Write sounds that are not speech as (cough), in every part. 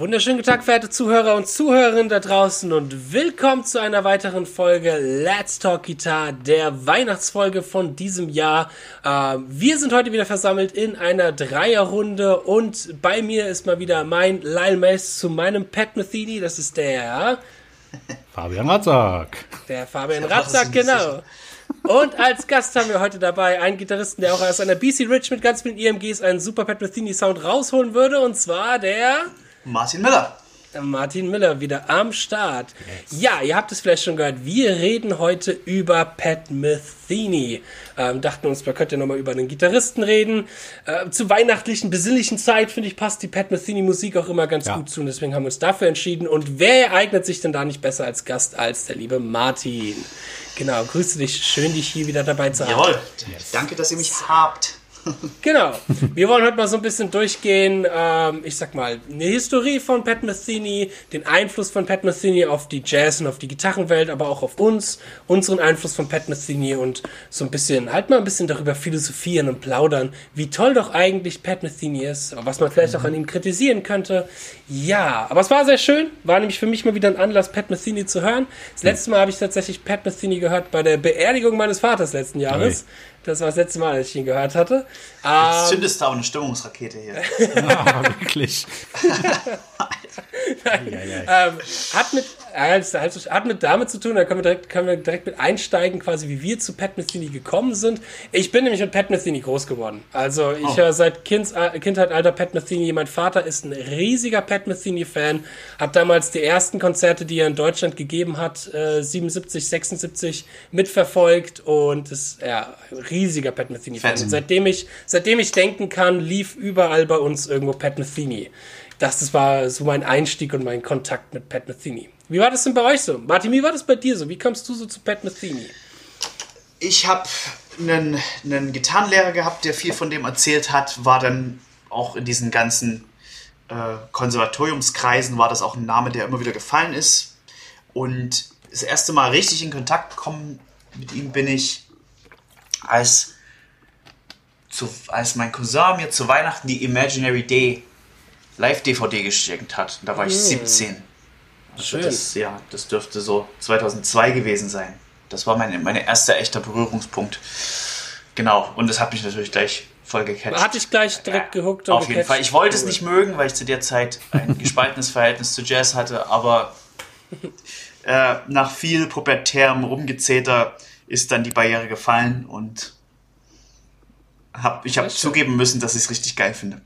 wunderschönen guten Tag, verehrte Zuhörer und Zuhörerinnen da draußen und willkommen zu einer weiteren Folge Let's Talk Guitar, der Weihnachtsfolge von diesem Jahr. Äh, wir sind heute wieder versammelt in einer Dreierrunde und bei mir ist mal wieder mein Lyle Mace zu meinem Pat Metheny, das ist der... (laughs) Fabian Ratzak. Der Fabian Ratzak, genau. Und als Gast haben wir heute dabei einen Gitarristen, der auch aus einer BC Rich mit ganz vielen EMGs einen super Pat Metheny Sound rausholen würde, und zwar der... Martin Miller. Martin Miller wieder am Start. Yes. Ja, ihr habt es vielleicht schon gehört. Wir reden heute über Pat Metheny. Ähm, dachten uns, man könnte ja nochmal über einen Gitarristen reden. Äh, zu weihnachtlichen, besinnlichen Zeit, finde ich, passt die Pat Metheny Musik auch immer ganz ja. gut zu. Und deswegen haben wir uns dafür entschieden. Und wer eignet sich denn da nicht besser als Gast als der liebe Martin? Genau, grüße dich. Schön, dich hier wieder dabei zu haben. Jawohl. Yes. Danke, dass ihr mich habt. (laughs) Genau. Wir wollen heute mal so ein bisschen durchgehen, ähm, ich sag mal, eine Historie von Pat Metheny, den Einfluss von Pat Metheny auf die Jazz und auf die Gitarrenwelt, aber auch auf uns, unseren Einfluss von Pat Metheny und so ein bisschen, halt mal ein bisschen darüber philosophieren und plaudern, wie toll doch eigentlich Pat Metheny ist, was man vielleicht mhm. auch an ihm kritisieren könnte. Ja, aber es war sehr schön, war nämlich für mich mal wieder ein Anlass, Pat Metheny zu hören. Das letzte Mal habe ich tatsächlich Pat Metheny gehört bei der Beerdigung meines Vaters letzten Jahres. Okay. Das war das letzte Mal, als ich ihn gehört hatte. Jetzt ähm, zündest du auch eine Stimmungsrakete hier. (laughs) ja, wirklich. (laughs) Nein, ähm, hat mit also, hat mit damit zu tun, da können wir, direkt, können wir direkt mit einsteigen, quasi wie wir zu Pat Metheny gekommen sind. Ich bin nämlich mit Pat Metheny groß geworden. Also ich oh. höre seit kind, Kindheit alter Pat Metheny. Mein Vater ist ein riesiger Pat Metheny-Fan, hat damals die ersten Konzerte, die er in Deutschland gegeben hat, äh, 77, 76 mitverfolgt und ist ja riesiger Pat Metheny-Fan. Seitdem ich, seitdem ich denken kann, lief überall bei uns irgendwo Pat Metheny. Das, das war so mein Einstieg und mein Kontakt mit Pat Metheny. Wie war das denn bei euch so? Martin, wie war das bei dir so? Wie kommst du so zu Pat Metheny? Ich habe einen, einen Gitarrenlehrer gehabt, der viel von dem erzählt hat, war dann auch in diesen ganzen äh, Konservatoriumskreisen, war das auch ein Name, der immer wieder gefallen ist. Und das erste Mal richtig in Kontakt gekommen mit ihm bin ich, als, zu, als mein Cousin mir zu Weihnachten die Imaginary Day Live-DVD geschenkt hat. Da war ich 17. Also Schön. Das, ja, das dürfte so 2002 gewesen sein. Das war mein, mein erster echter Berührungspunkt. Genau, und das hat mich natürlich gleich voll gecatcht. Hatte ich gleich direkt ja, gehuckt. Auf jeden Fall. Ich wollte es nicht mögen, weil ich zu der Zeit ein (laughs) gespaltenes Verhältnis zu Jazz hatte, aber äh, nach viel pubertärem Rumgezeter ist dann die Barriere gefallen und hab, ich habe zugeben müssen, dass ich es richtig geil finde.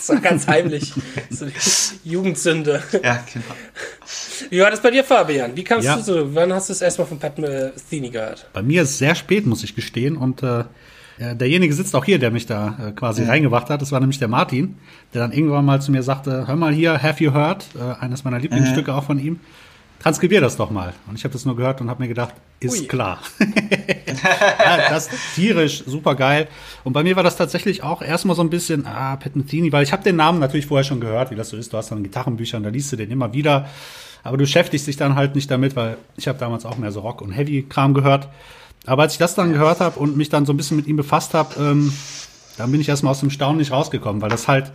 So ganz heimlich. So Jugendsünde. Ja, genau. Wie war das bei dir, Fabian? Wie kamst ja. du so? Wann hast du es erstmal von Pat Metheny gehört? Bei mir ist es sehr spät, muss ich gestehen. Und äh, derjenige sitzt auch hier, der mich da äh, quasi mhm. reingewacht hat. Das war nämlich der Martin, der dann irgendwann mal zu mir sagte, hör mal hier, Have You Heard? Äh, eines meiner Lieblingsstücke mhm. auch von ihm transkribier das doch mal. Und ich habe das nur gehört und habe mir gedacht, ist Ui. klar. (laughs) ja, das ist tierisch, super geil. Und bei mir war das tatsächlich auch erstmal so ein bisschen, ah, Pettentini, weil ich habe den Namen natürlich vorher schon gehört, wie das so ist. Du hast dann Gitarrenbücher und da liest du den immer wieder. Aber du beschäftigst dich dann halt nicht damit, weil ich habe damals auch mehr so Rock- und Heavy-Kram gehört. Aber als ich das dann gehört habe und mich dann so ein bisschen mit ihm befasst habe, ähm, dann bin ich erstmal aus dem Staunen nicht rausgekommen, weil das halt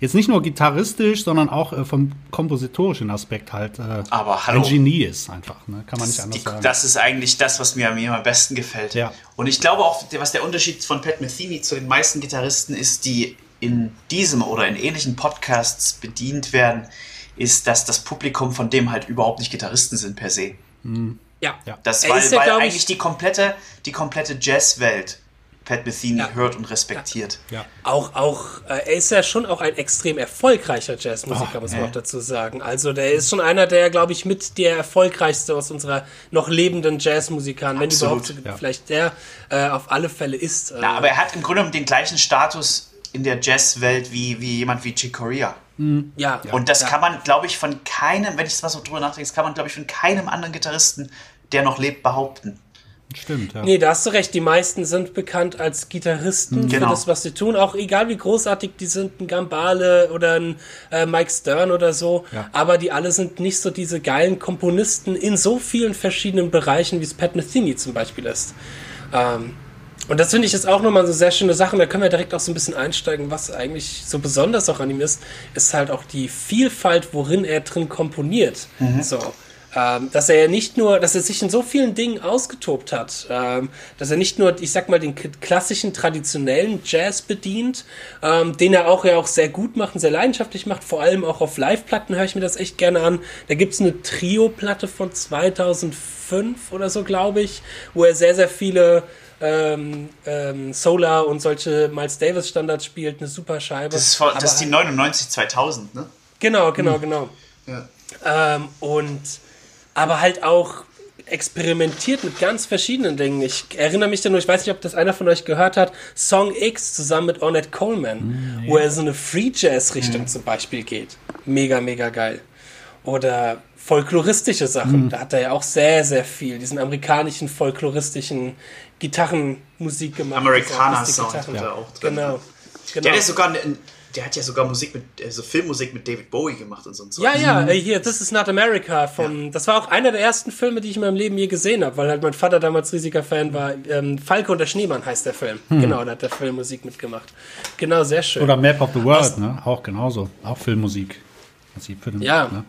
jetzt nicht nur gitarristisch, sondern auch äh, vom kompositorischen Aspekt halt äh, Aber hallo, ein Genie ist einfach. Ne? Kann man nicht anders die, sagen. Das ist eigentlich das, was mir, mir am besten gefällt. Ja. Und ich glaube auch, was der Unterschied von Pat Metheny zu den meisten Gitarristen ist, die in diesem oder in ähnlichen Podcasts bedient werden, ist, dass das Publikum von dem halt überhaupt nicht Gitarristen sind per se. Mhm. Ja. ja. Das, weil, ja, weil eigentlich die komplette, die komplette Jazzwelt Pat Metheny ja. hört und respektiert. Ja. Auch, auch, äh, er ist ja schon auch ein extrem erfolgreicher Jazzmusiker, muss man auch dazu sagen. Also der ist schon einer der, glaube ich, mit der erfolgreichste aus unserer noch lebenden Jazzmusikern, wenn überhaupt ja. vielleicht der äh, auf alle Fälle ist. Äh, ja, aber er hat im Grunde den gleichen Status in der Jazzwelt wie, wie jemand wie Chick Corea. Mhm. Ja. Und das kann man, glaube ich, von keinem, wenn ich mal so drüber nachdenke, das kann man, glaube ich, von keinem anderen Gitarristen, der noch lebt, behaupten. Stimmt, ja. Nee, da hast du recht. Die meisten sind bekannt als Gitarristen genau. für das, was sie tun. Auch egal wie großartig die sind, ein Gambale oder ein äh, Mike Stern oder so. Ja. Aber die alle sind nicht so diese geilen Komponisten in so vielen verschiedenen Bereichen, wie es Pat Metheny zum Beispiel ist. Ähm, Und das finde ich jetzt auch nochmal so sehr schöne Sache. Da können wir direkt auch so ein bisschen einsteigen, was eigentlich so besonders auch an ihm ist, ist halt auch die Vielfalt, worin er drin komponiert. Mhm. So. Ähm, dass er ja nicht nur, dass er sich in so vielen Dingen ausgetobt hat, ähm, dass er nicht nur, ich sag mal, den klassischen, traditionellen Jazz bedient, ähm, den er auch ja auch sehr gut macht und sehr leidenschaftlich macht, vor allem auch auf Live-Platten höre ich mir das echt gerne an. Da gibt's eine Trio-Platte von 2005 oder so, glaube ich, wo er sehr, sehr viele ähm, ähm, Solar und solche Miles Davis Standards spielt, eine super Scheibe. Das ist, voll, das ist die 99 2000, ne? Genau, genau, hm. genau. Ja. Ähm, und aber halt auch experimentiert mit ganz verschiedenen Dingen. Ich erinnere mich da nur, ich weiß nicht, ob das einer von euch gehört hat, Song X zusammen mit Ornette Coleman, mm, wo er so eine Free Jazz Richtung mm. zum Beispiel geht. Mega, mega geil. Oder folkloristische Sachen. Mm. Da hat er ja auch sehr, sehr viel. Diesen amerikanischen folkloristischen Gitarrenmusik gemacht. Amerikaner-Sound hat er auch drin. Genau. genau. Der ist sogar ein der hat ja sogar Musik mit, also Filmmusik mit David Bowie gemacht und so. Und so. Ja, ja, äh, hier, This is Not America von, ja. das war auch einer der ersten Filme, die ich in meinem Leben je gesehen habe, weil halt mein Vater damals riesiger Fan war. Ähm, Falke und der Schneemann heißt der Film. Hm. Genau, da hat der Film Musik mitgemacht. Genau, sehr schön. Oder Map of the World, Was, ne? Auch genauso. Auch Filmmusik. Prinzip für den, ja. Ne?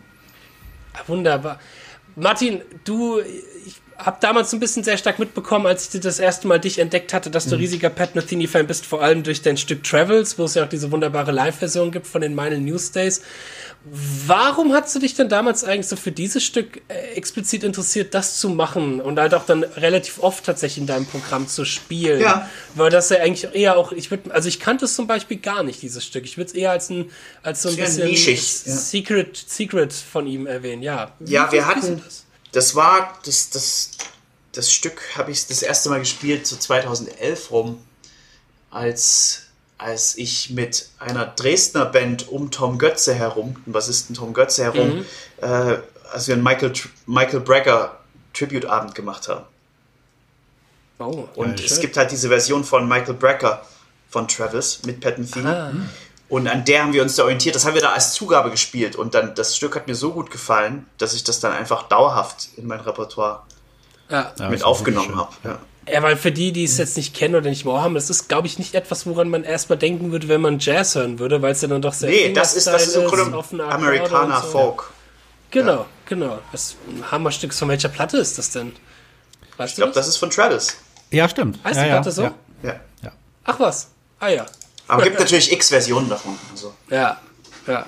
Wunderbar. Martin, du, ich habe damals ein bisschen sehr stark mitbekommen, als ich das erste Mal dich entdeckt hatte, dass du mhm. riesiger Pat Metheny-Fan bist, vor allem durch dein Stück Travels, wo es ja auch diese wunderbare Live-Version gibt von den Mile Newsdays. Warum hast du dich denn damals eigentlich so für dieses Stück äh, explizit interessiert, das zu machen und halt auch dann relativ oft tatsächlich in deinem Programm zu spielen? Ja. Weil das ja eigentlich eher auch, ich würde, also ich kannte es zum Beispiel gar nicht, dieses Stück. Ich würde es eher als ein, als so ein bisschen nischig, Secret, Secret von ihm erwähnen, ja. Wie ja, wir hatten, das? Das war, das, das, das Stück habe ich das erste Mal gespielt, so 2011 rum, als, als ich mit einer Dresdner Band um Tom Götze herum, dem Bassisten Tom Götze herum, mhm. äh, als wir einen Michael, Michael Brecker Tribute-Abend gemacht haben. Oh, und es schön. gibt halt diese Version von Michael Brecker von Travis mit Pat Metheny. Ah. Und an der haben wir uns da orientiert. Das haben wir da als Zugabe gespielt. Und dann, das Stück hat mir so gut gefallen, dass ich das dann einfach dauerhaft in mein Repertoire ja. mit aufgenommen habe. Ja. Ja, weil für die, die es jetzt nicht kennen oder nicht mehr haben, das ist, glaube ich, nicht etwas, woran man erstmal denken würde, wenn man Jazz hören würde, weil es ja dann doch sehr Nee, das ist, das ist im Grunde Amerikaner so. Folk. Genau, ja. genau. Das ein Hammerstück. Von welcher Platte ist das denn? Weißt ich glaube, das ist von Travis. Ja, stimmt. Heißt ja, die Platte so? Ja. ja. Ach was. Ah ja. Aber gibt natürlich x Versionen davon. Also. Ja, ja.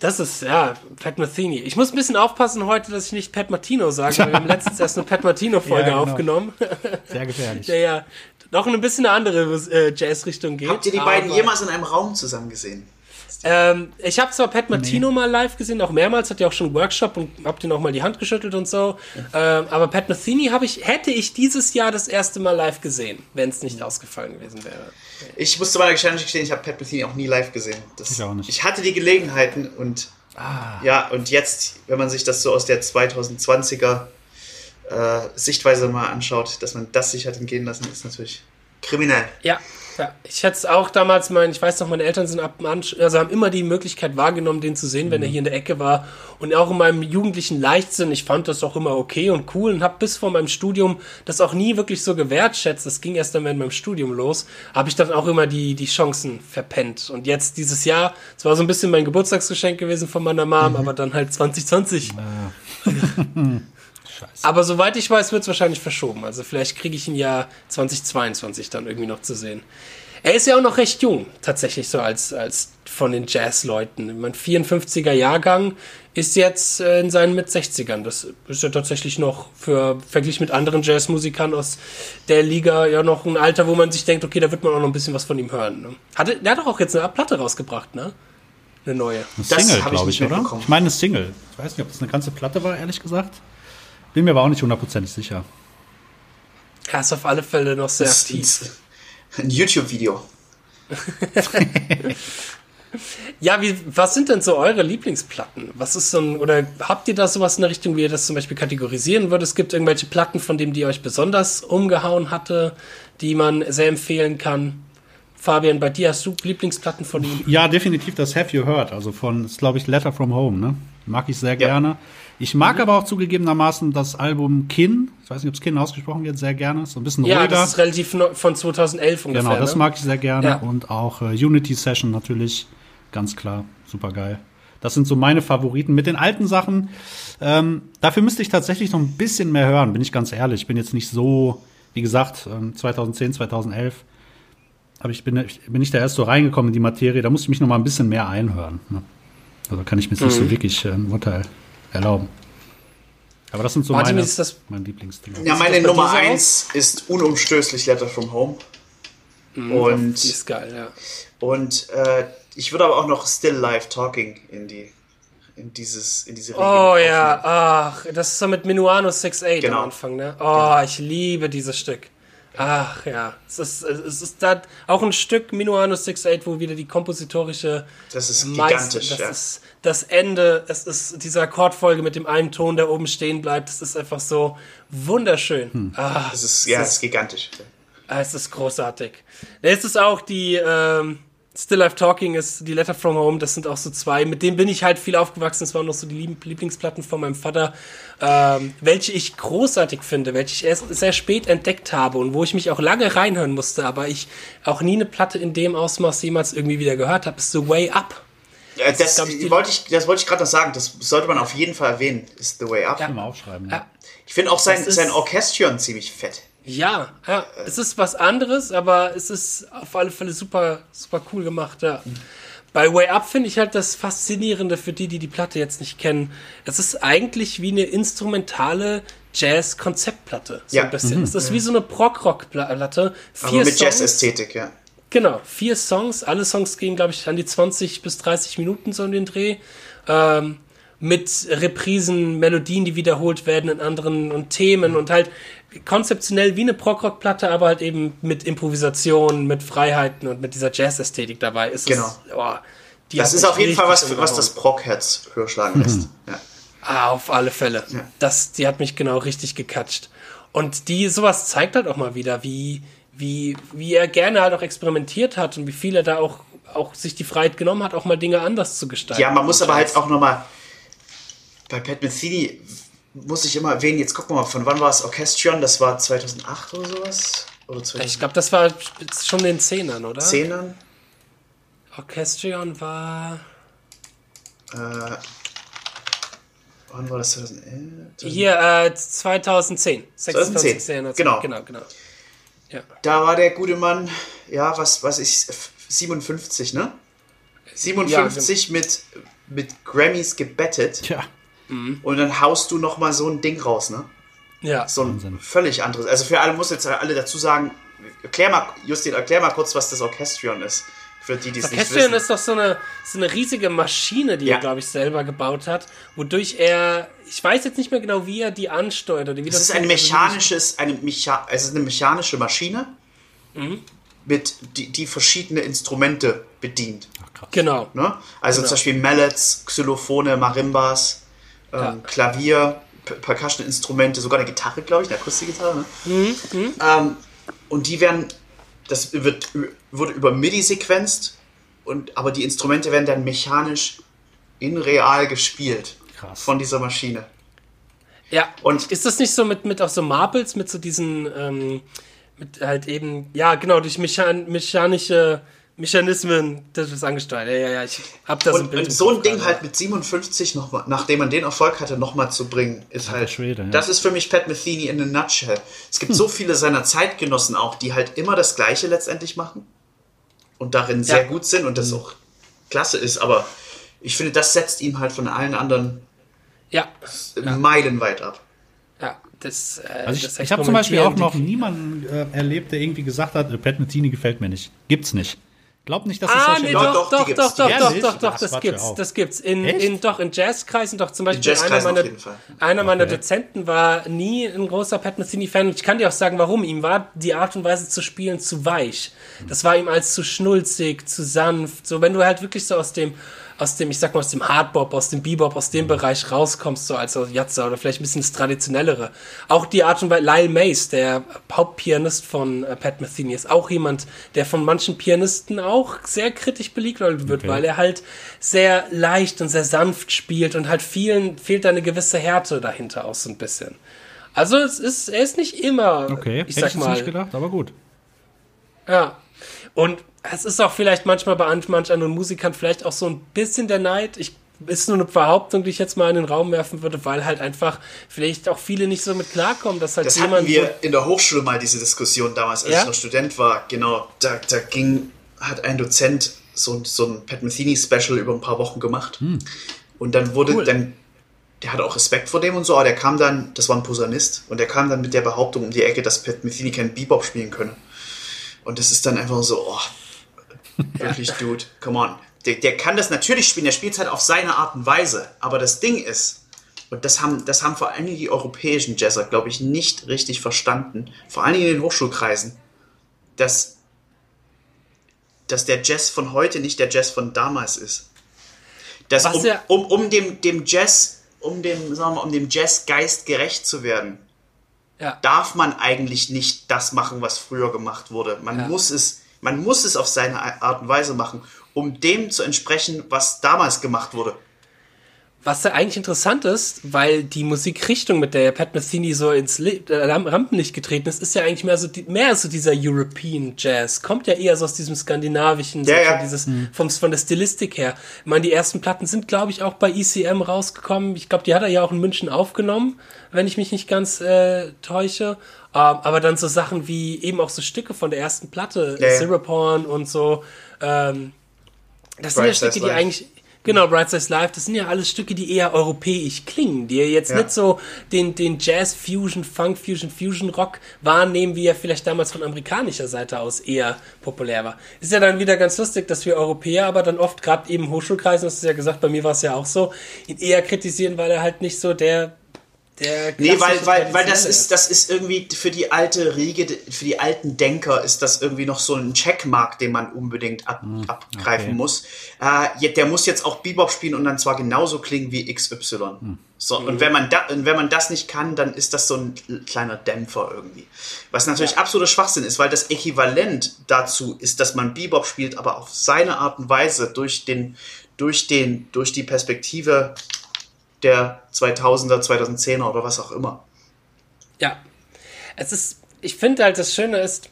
Das ist, ja, Pat Metheny. Ich muss ein bisschen aufpassen heute, dass ich nicht Pat Martino sage, weil wir haben letztens erst eine Pat Martino-Folge (laughs) ja, genau. aufgenommen. Sehr gefährlich. (laughs) Der ja noch ein bisschen eine andere äh, Jazz-Richtung geht. Habt ihr die beiden jemals in einem Raum zusammen gesehen? Ähm, ich habe zwar Pat Martino nee. mal live gesehen, auch mehrmals, hat ja auch schon einen Workshop und hab dir noch mal die Hand geschüttelt und so. Ja. Ähm, aber Pat Metheny habe ich, hätte ich dieses Jahr das erste Mal live gesehen, wenn es nicht ausgefallen gewesen wäre. Ich musste meiner Geschichte gestehen, ich habe Pat Metheny auch nie live gesehen. Das, ich auch nicht. Ich hatte die Gelegenheiten und ah. ja, und jetzt, wenn man sich das so aus der 2020er äh, Sichtweise mal anschaut, dass man das sich hat entgehen lassen, ist natürlich kriminell. Ja, ja, ich hätte es auch damals, mein, ich weiß noch, meine Eltern sind ab also haben immer die Möglichkeit wahrgenommen, den zu sehen, wenn mhm. er hier in der Ecke war. Und auch in meinem jugendlichen Leichtsinn, ich fand das auch immer okay und cool und habe bis vor meinem Studium das auch nie wirklich so gewertschätzt. Das ging erst dann in meinem Studium los, habe ich dann auch immer die, die Chancen verpennt. Und jetzt dieses Jahr, es war so ein bisschen mein Geburtstagsgeschenk gewesen von meiner Mom, mhm. aber dann halt 2020. Ja. (laughs) Scheiße. Aber soweit ich weiß, wird es wahrscheinlich verschoben. Also vielleicht kriege ich ihn ja 2022 dann irgendwie noch zu sehen. Er ist ja auch noch recht jung, tatsächlich so als, als von den Jazz-Leuten. Mein 54er Jahrgang ist jetzt äh, in seinen Mit-60ern. Das ist ja tatsächlich noch für, verglichen mit anderen Jazzmusikern aus der Liga, ja noch ein Alter, wo man sich denkt, okay, da wird man auch noch ein bisschen was von ihm hören. Ne? Hatte, der hat doch auch jetzt eine Platte rausgebracht, ne? Eine neue. Eine Single, glaube ich, ich oder? Ich meine eine Single. Ich weiß nicht, ob das eine ganze Platte war, ehrlich gesagt. Bin mir aber auch nicht hundertprozentig sicher. Er ist auf alle Fälle noch sehr das aktiv. Ein YouTube-Video. (laughs) ja, wie, was sind denn so eure Lieblingsplatten? Was ist so ein, oder habt ihr da sowas in der Richtung, wie ihr das zum Beispiel kategorisieren würdet? Es gibt irgendwelche Platten, von denen die euch besonders umgehauen hatte, die man sehr empfehlen kann. Fabian, bei dir hast du Lieblingsplatten von ihm? Ja, definitiv das Have You Heard, also von, ist glaube ich Letter from Home, ne? Mag ich sehr ja. gerne. Ich mag mhm. aber auch zugegebenermaßen das Album Kin, ich weiß nicht, ob es Kin ausgesprochen wird, sehr gerne, so ein bisschen ja, ruhiger. Ja, das ist relativ von 2011 ungefähr. Genau, das ne? mag ich sehr gerne ja. und auch äh, Unity Session natürlich, ganz klar, super geil. Das sind so meine Favoriten. Mit den alten Sachen, ähm, dafür müsste ich tatsächlich noch ein bisschen mehr hören, bin ich ganz ehrlich. Ich bin jetzt nicht so, wie gesagt, 2010, 2011 aber ich bin, ich bin nicht da erst so reingekommen in die Materie, da musste ich mich noch mal ein bisschen mehr einhören. Ne? Also kann ich mir mhm. nicht so mhm. wirklich äh, ein Urteil erlauben. Aber das sind so Martin, meine, das, mein Lieblingsdinge. Ja, meine Nummer eins ist unumstößlich Letter from Home. Mhm, und die ist geil, ja. Und äh, ich würde aber auch noch Still Live Talking in die in dieses in diese Region Oh ja, ach, das ist so mit Minuano 68 genau. am Anfang, ne? Oh, genau. ich liebe dieses Stück. Ach ja, es ist, es ist da auch ein Stück Minuano 68, wo wieder die kompositorische. Das ist gigantisch, das ja. ist das Ende, es ist diese Akkordfolge mit dem einen Ton, der oben stehen bleibt. Das ist einfach so wunderschön. Hm. Ah, das ist, ja, es ist gigantisch. Ah, es ist großartig. Es ist auch die, ähm, Still Life Talking ist die Letter from Home, das sind auch so zwei, mit denen bin ich halt viel aufgewachsen, das waren noch so die Lieblingsplatten von meinem Vater, ähm, welche ich großartig finde, welche ich erst sehr spät entdeckt habe und wo ich mich auch lange reinhören musste, aber ich auch nie eine Platte in dem Ausmaß jemals irgendwie wieder gehört habe, ist The Way Up. Ja, das, das, ich, wollte ich, das wollte ich gerade noch sagen, das sollte man auf jeden Fall erwähnen, ist The Way Up. Ja. Mal aufschreiben. Ja. Ich finde auch sein, sein Orchestration ziemlich fett. Ja, ja, es ist was anderes, aber es ist auf alle Fälle super, super cool gemacht, ja. Bei Way Up finde ich halt das Faszinierende für die, die die Platte jetzt nicht kennen. Es ist eigentlich wie eine instrumentale Jazz-Konzeptplatte. So ja. ein bisschen. Mhm. Es ist wie so eine Prog-Rock-Platte. Aber mit Jazz-Ästhetik, ja. Genau, vier Songs. Alle Songs gehen, glaube ich, an die 20 bis 30 Minuten so in den Dreh. Ähm, mit Reprisen, Melodien, die wiederholt werden in anderen und Themen und halt konzeptionell wie eine Prog-Rock-Platte, aber halt eben mit Improvisation, mit Freiheiten und mit dieser Jazz-Ästhetik dabei. Ist genau. Es, oh, das ist auf jeden Fall was, was das Prog-Herz höher schlagen lässt. Mhm. Ja. Ah, auf alle Fälle. Ja. Das, die hat mich genau richtig gecatcht. Und die, sowas zeigt halt auch mal wieder, wie, wie, wie er gerne halt auch experimentiert hat und wie viel er da auch, auch sich die Freiheit genommen hat, auch mal Dinge anders zu gestalten. Ja, man muss aber halt auch nochmal, bei Pat Metheny muss ich immer erwähnen, jetzt gucken wir mal, von wann war es Orchestrion? Das war 2008 oder sowas? Oder ich glaube, das war schon in den Zehnern, oder? Zehnern? Orchestrion war. Äh, wann war das? 2011? Hier, äh, 2010. 2010. 26, genau. Genau, genau. Ja. Da war der gute Mann, ja, was, was ich, 57, ne? 57 ja, mit, mit Grammys gebettet. Ja. Mhm. Und dann haust du noch mal so ein Ding raus, ne? Ja. So ein Wahnsinn. völlig anderes. Also für alle muss jetzt alle dazu sagen, erklär mal, Justin, erklär mal kurz, was das Orchestrion ist. Für die, die es nicht wissen. ist doch so eine, so eine riesige Maschine, die ja. er, glaube ich, selber gebaut hat, wodurch er, ich weiß jetzt nicht mehr genau, wie er die ansteuert. Oder wie das, das ist ein mechanisches, eine Mecha es ist eine mechanische Maschine, mhm. mit, die, die verschiedene Instrumente bedient. Ach, genau. Ne? Also genau. zum Beispiel Mallets, Xylophone, Marimbas, ähm, Klavier, Percussion-Instrumente, sogar eine Gitarre, glaube ich, eine Akustikgitarre. Ne? Mhm. Mhm. Ähm, und die werden, das wird, wurde über MIDI sequenzt, und, aber die Instrumente werden dann mechanisch in real gespielt. Krass. Von dieser Maschine. Ja, und ist das nicht so mit, mit auch so Marbles, mit so diesen, ähm, mit halt eben, ja, genau, durch mechan mechanische Mechanismen, das ist angesteuert. Ja, ja, ja, ich hab das und, ein Bild. Und so ein Ding halt mit 57 noch nachdem man den Erfolg hatte, nochmal zu bringen, ist halt. Schwede, ja. Das ist für mich Pat Metheny in a nutshell. Es gibt hm. so viele seiner Zeitgenossen auch, die halt immer das Gleiche letztendlich machen und darin ja. sehr gut sind und das hm. auch klasse ist, aber ich finde, das setzt ihn halt von allen anderen ja. meilenweit ab. Ja, das. Äh, also ich, ich habe zum Beispiel auch noch niemanden äh, erlebt, der irgendwie gesagt hat, Pat Metheny gefällt mir nicht. Gibt's nicht. Glaub nicht, dass es ah, nee, doch, doch, doch, doch, doch, doch, doch, doch, das gibt's, das gibt's. In, in, doch, in Jazzkreisen, doch, zum Beispiel einer meiner, einer meiner Dozenten war nie ein großer Pat Metheny-Fan und ich kann dir auch sagen, warum. Ihm war die Art und Weise zu spielen zu weich. Das war ihm als zu schnulzig, zu sanft. So, wenn du halt wirklich so aus dem aus dem, ich sag mal, aus dem Hardbop, aus dem Bebop, aus dem Bereich rauskommst, so als Jatza oder vielleicht ein bisschen das Traditionellere. Auch die Art und Weise, Lyle Mace, der Hauptpianist von äh, Pat Metheny, ist auch jemand, der von manchen Pianisten auch auch sehr kritisch belegt wird, okay. weil er halt sehr leicht und sehr sanft spielt und halt vielen fehlt da eine gewisse Härte dahinter auch so ein bisschen. Also es ist, er ist nicht immer, okay. ich Hätte sag ich mal. nicht gedacht, aber gut. Ja. Und es ist auch vielleicht manchmal bei manch anderen Musikern vielleicht auch so ein bisschen der Neid. Ich ist nur eine Behauptung, die ich jetzt mal in den Raum werfen würde, weil halt einfach vielleicht auch viele nicht so mit klarkommen, dass halt das jemand. hatten wir in der Hochschule mal diese Diskussion damals, als ja? ich noch Student war. Genau, da, da ging, hat ein Dozent so, so ein Pat Metheny Special über ein paar Wochen gemacht. Hm. Und dann wurde cool. dann, der hatte auch Respekt vor dem und so, aber der kam dann, das war ein Posaunist, und der kam dann mit der Behauptung um die Ecke, dass Pat Metheny keinen Bebop spielen könne. Und das ist dann einfach so, oh, wirklich, (laughs) Dude, come on der, der kann das natürlich spielen, der spielt es halt auf seine Art und Weise. Aber das Ding ist, und das haben, das haben vor allen Dingen die europäischen Jazzer, glaube ich, nicht richtig verstanden, vor allen Dingen in den Hochschulkreisen, dass, dass der Jazz von heute nicht der Jazz von damals ist. Dass um, um, um dem, dem Jazz, um dem, sagen wir, um dem Jazzgeist gerecht zu werden, ja. darf man eigentlich nicht das machen, was früher gemacht wurde. Man ja. muss es, man muss es auf seine Art und Weise machen um dem zu entsprechen, was damals gemacht wurde. Was ja eigentlich interessant ist, weil die Musikrichtung, mit der Pat Metheny so ins äh, Rampenlicht getreten ist, ist ja eigentlich mehr so, die, mehr so dieser European Jazz. Kommt ja eher so aus diesem skandinavischen, ja, so ja. dieses, mhm. vom, von der Stilistik her. Ich meine, die ersten Platten sind, glaube ich, auch bei ECM rausgekommen. Ich glaube, die hat er ja auch in München aufgenommen, wenn ich mich nicht ganz äh, täusche. Uh, aber dann so Sachen wie eben auch so Stücke von der ersten Platte, ja, Syruporn und so. Ähm, das sind ja Stücke, die eigentlich, genau, Bright Size Live, das sind ja alles Stücke, die eher europäisch klingen, die ja jetzt ja. nicht so den, den Jazz Fusion, Funk Fusion, Fusion Rock wahrnehmen, wie er vielleicht damals von amerikanischer Seite aus eher populär war. Ist ja dann wieder ganz lustig, dass wir Europäer aber dann oft, gerade eben Hochschulkreisen, das ist ja gesagt, bei mir war es ja auch so, ihn eher kritisieren, weil er halt nicht so der der nee, weil, weil, weil das ist, das ist irgendwie für die alte Riege, für die alten Denker ist das irgendwie noch so ein Checkmark, den man unbedingt ab, hm, abgreifen okay. muss. Äh, der muss jetzt auch Bebop spielen und dann zwar genauso klingen wie XY. Hm. So, mhm. und wenn man, da, wenn man das nicht kann, dann ist das so ein kleiner Dämpfer irgendwie. Was natürlich ja. absoluter Schwachsinn ist, weil das Äquivalent dazu ist, dass man Bebop spielt, aber auf seine Art und Weise durch den, durch den, durch die Perspektive der 2000er, 2010er oder was auch immer. Ja, es ist, ich finde halt, das Schöne ist,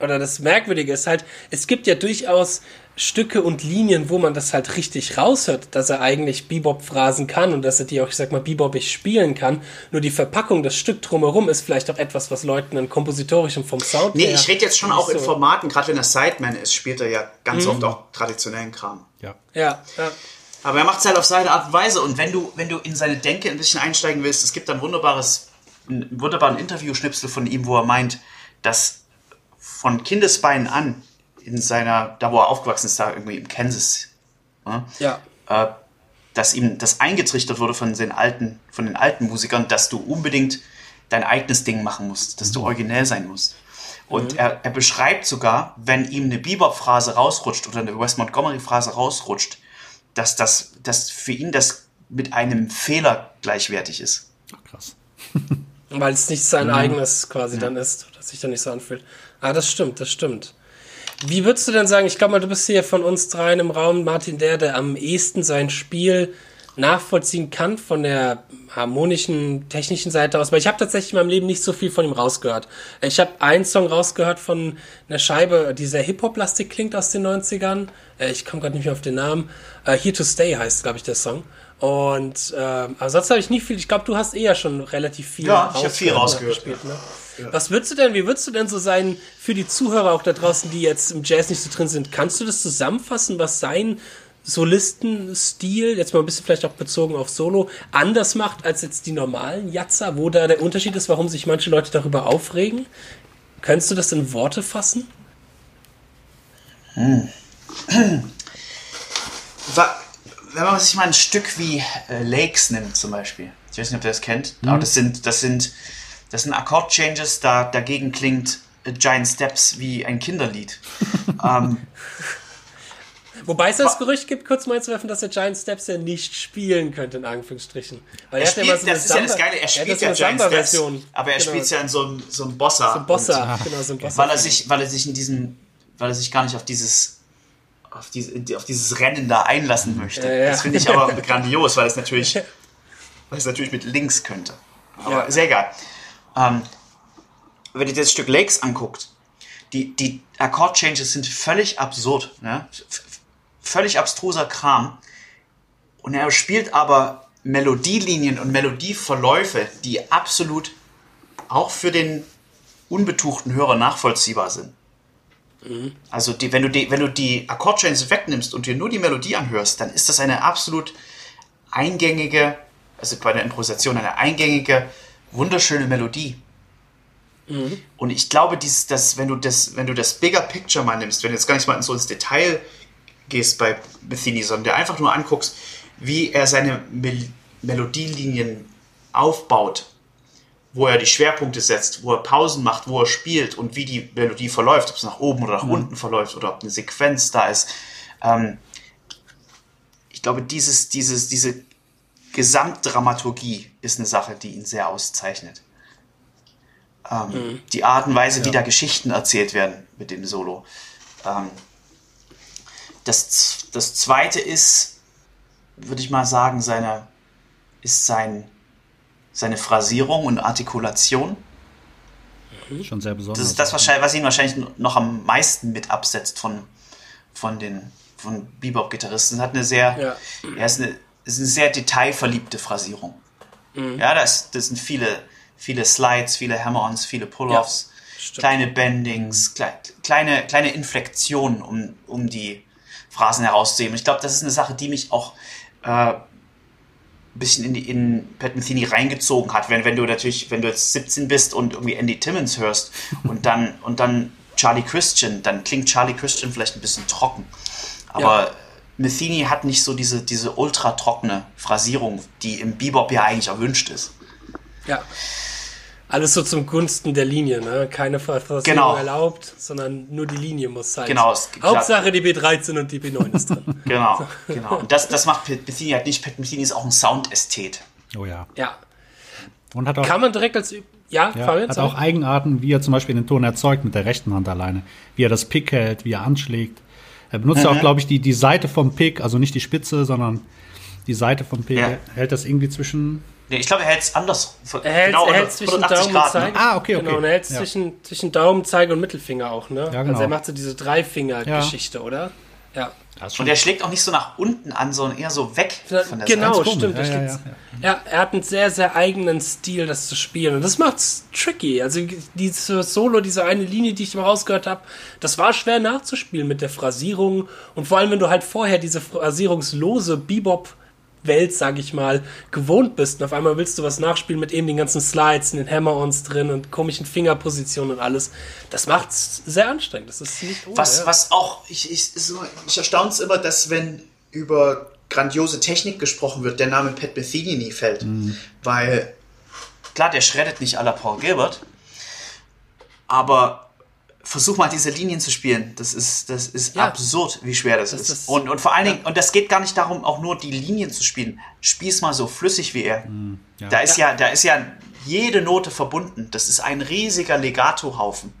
oder das Merkwürdige ist halt, es gibt ja durchaus Stücke und Linien, wo man das halt richtig raushört, dass er eigentlich Bebop-Phrasen kann und dass er die auch, ich sag mal, Bebopig spielen kann. Nur die Verpackung, das Stück drumherum ist vielleicht auch etwas, was Leuten dann kompositorisch und vom Sound Nee, ich rede jetzt schon auch so. in Formaten, gerade wenn er Sideman ist, spielt er ja ganz mhm. oft auch traditionellen Kram. Ja. Ja, ja. Aber er macht es halt auf seine Art und Weise. Und wenn du, wenn du in seine Denke ein bisschen einsteigen willst, es gibt ein wunderbares, einen wunderbaren Interviewschnipsel von ihm, wo er meint, dass von Kindesbeinen an in seiner, da wo er aufgewachsen ist, da irgendwie im Kansas, ne, ja. Äh, dass ihm das eingetrichtert wurde von den alten, von den alten Musikern, dass du unbedingt dein eigenes Ding machen musst, dass du mhm. originell sein musst. Und mhm. er, er beschreibt sogar, wenn ihm eine Bebop-Phrase rausrutscht oder eine West Montgomery-Phrase rausrutscht, dass das dass für ihn das mit einem Fehler gleichwertig ist. Ach, krass. (laughs) Weil es nicht sein mhm. eigenes quasi ja. dann ist, dass sich dann nicht so anfühlt. Ah, das stimmt, das stimmt. Wie würdest du denn sagen, ich glaube mal, du bist hier von uns dreien im Raum, Martin, der, der am ehesten sein Spiel nachvollziehen kann von der harmonischen, technischen Seite aus. Weil ich habe tatsächlich in meinem Leben nicht so viel von ihm rausgehört. Ich habe einen Song rausgehört von einer Scheibe, die sehr Hip-Hop-lastig klingt aus den 90ern. Äh, ich komme gerade nicht mehr auf den Namen. Uh, Here to Stay heißt, glaube ich, der Song. Und äh, aber sonst habe ich nicht viel. Ich glaube, du hast eher schon relativ viel. Ja, ich habe viel rausgehört. Gespielt, ne? ja. Was würdest du denn, wie würdest du denn so sein für die Zuhörer auch da draußen, die jetzt im Jazz nicht so drin sind? Kannst du das zusammenfassen, was sein Solistenstil, jetzt mal ein bisschen vielleicht auch bezogen auf Solo, anders macht als jetzt die normalen Jatzer, wo da der Unterschied ist, warum sich manche Leute darüber aufregen? Könntest du das in Worte fassen? Hm. Wenn man sich mal ein Stück wie äh, Lakes nimmt zum Beispiel, ich weiß nicht, ob ihr das kennt, mhm. aber das sind, das sind, das sind Akkord-Changes, da, dagegen klingt Giant Steps wie ein Kinderlied. (laughs) ähm, Wobei es das Gerücht gibt, kurz mal zu werfen, dass der Giant Steps ja nicht spielen könnte, in Anführungsstrichen. Weil er, er spielt, ja so das ist ja das Geile, er spielt ja Giant Steps, aber er genau. spielt ja in so einem so Bossa. So ein Bossa, und, (laughs) genau, so ein Bossa. Weil er sich, weil er sich in diesem, weil er sich gar nicht auf dieses auf, diese, auf dieses Rennen da einlassen möchte. Ja, ja. Das finde ich aber (laughs) grandios, weil es natürlich, weil es natürlich mit links könnte. Aber Ja. sehr egal. Ähm, wenn ihr das Stück Lakes anguckt, die, die Akkord-Changes sind völlig absurd. Ne? Völlig abstruser Kram. Und er spielt aber Melodielinien und Melodieverläufe, die absolut auch für den unbetuchten Hörer nachvollziehbar sind. Also die, wenn du die, wenn du die Akkordchains wegnimmst und dir nur die Melodie anhörst, dann ist das eine absolut eingängige, also bei der Improvisation eine eingängige, wunderschöne Melodie. Und ich glaube, dieses, dass, wenn du das, wenn du das Bigger Picture mal nimmst, wenn du jetzt gar nicht mal so ins Detail gehst bei Metheny, sondern dir einfach nur anguckst, wie er seine Mel Melodielinien aufbaut, wo er die Schwerpunkte setzt, wo er Pausen macht, wo er spielt und wie die Melodie verläuft, ob es nach oben oder nach unten verläuft oder ob eine Sequenz da ist. Ähm, ich glaube, dieses, dieses, diese Gesamtdramaturgie ist eine Sache, die ihn sehr auszeichnet. Ähm, Die Art und Weise, wie da Geschichten erzählt werden mit dem Solo. Ähm, das, das zweite ist, würde ich mal sagen, seine, ist sein, seine Phrasierung und Artikulation. Schon sehr besonders. Das ist das, wahrscheinlich, was ihn wahrscheinlich noch am meisten mit absetzt von, von den von Bebop-Gitarristen. Er Hat eine sehr, Ja. er ist eine, ist eine sehr detailverliebte Phrasierung. Ja, das, das sind viele, viele Slides, viele Hammer-ons, viele Pull-offs, stimmt. kleine Bendings, klei- kleine, kleine Inflektionen, um, um die Phrasen herauszuheben. Ich glaube, das ist eine Sache, die mich auch äh, ein bisschen in, die, in Pat Metheny reingezogen hat, wenn, wenn du natürlich, wenn du jetzt 17 bist und irgendwie Andy Timmons hörst (laughs) und dann, und dann Charlie Christian, dann klingt Charlie Christian vielleicht ein bisschen trocken. Aber Ja. Metheny hat nicht so diese, diese ultra trockene Phrasierung, die im Bebop ja eigentlich erwünscht ist. Ja. Alles so zum Gunsten der Linie, ne? Keine Verfassung Genau. erlaubt, sondern nur die Linie muss sein. Genau, es-. Hauptsache die B13 und die B9 ist drin. (laughs) Genau, genau. Und das, das macht Pat Metheny halt nicht. Pat Metheny ist auch ein Soundästhet. oh ja. ja. Und hat auch, Kann man direkt als. Ja, ja, Fabian, hat sorry. auch Eigenarten, wie er zum Beispiel den Ton erzeugt mit der rechten Hand alleine. Wie er das Pick hält, wie er anschlägt. Er benutzt ja auch, glaube ich, die, die Seite vom Pick, also nicht die Spitze, sondern die Seite vom Pick. Ja. Hält das irgendwie zwischen. Nee, ich glaube, er hält es anders. Er hält, hält oder zwischen 180 Daumen und ne? Zeiger. Ah, okay, okay. Genau, und er hält Ja. zwischen, zwischen Daumen, Zeiger und Mittelfinger auch, ne? Ja, genau. Also er macht so diese Dreifinger-Geschichte, oder? Ja. Das ist Und er schlägt auch nicht so nach unten an, sondern eher so weg von der genau, Seite. stimmt. Ja, ja, ja, ja, er hat einen sehr, sehr eigenen Stil, das zu spielen. Und das macht's tricky. Also dieses Solo, diese eine Linie, die ich immer rausgehört habe, das war schwer nachzuspielen mit der Phrasierung. Und vor allem, wenn du halt vorher diese phrasierungslose Bebop Welt, sag ich mal, gewohnt bist und auf einmal willst du was nachspielen mit eben den ganzen Slides und den Hammer-Ons drin und komischen Fingerpositionen und alles. Das macht's sehr anstrengend. Das ist nicht ohne, Was, ja. was auch, ich, ich, ich erstaune es immer, dass wenn über grandiose Technik gesprochen wird, der Name Pat Metheny nie fällt. Weil, klar, der schreddet nicht à la Paul Gilbert, aber versuch mal diese Linien zu spielen. Das ist, das ist Ja. absurd, wie schwer das, ist. ist- Und, und vor allen Dingen, und das geht gar nicht darum, auch nur die Linien zu spielen. Spiel's mal so flüssig wie er. ja. Da ist ja. da ist ja jede Note verbunden. Das ist ein riesiger Legato-Haufen.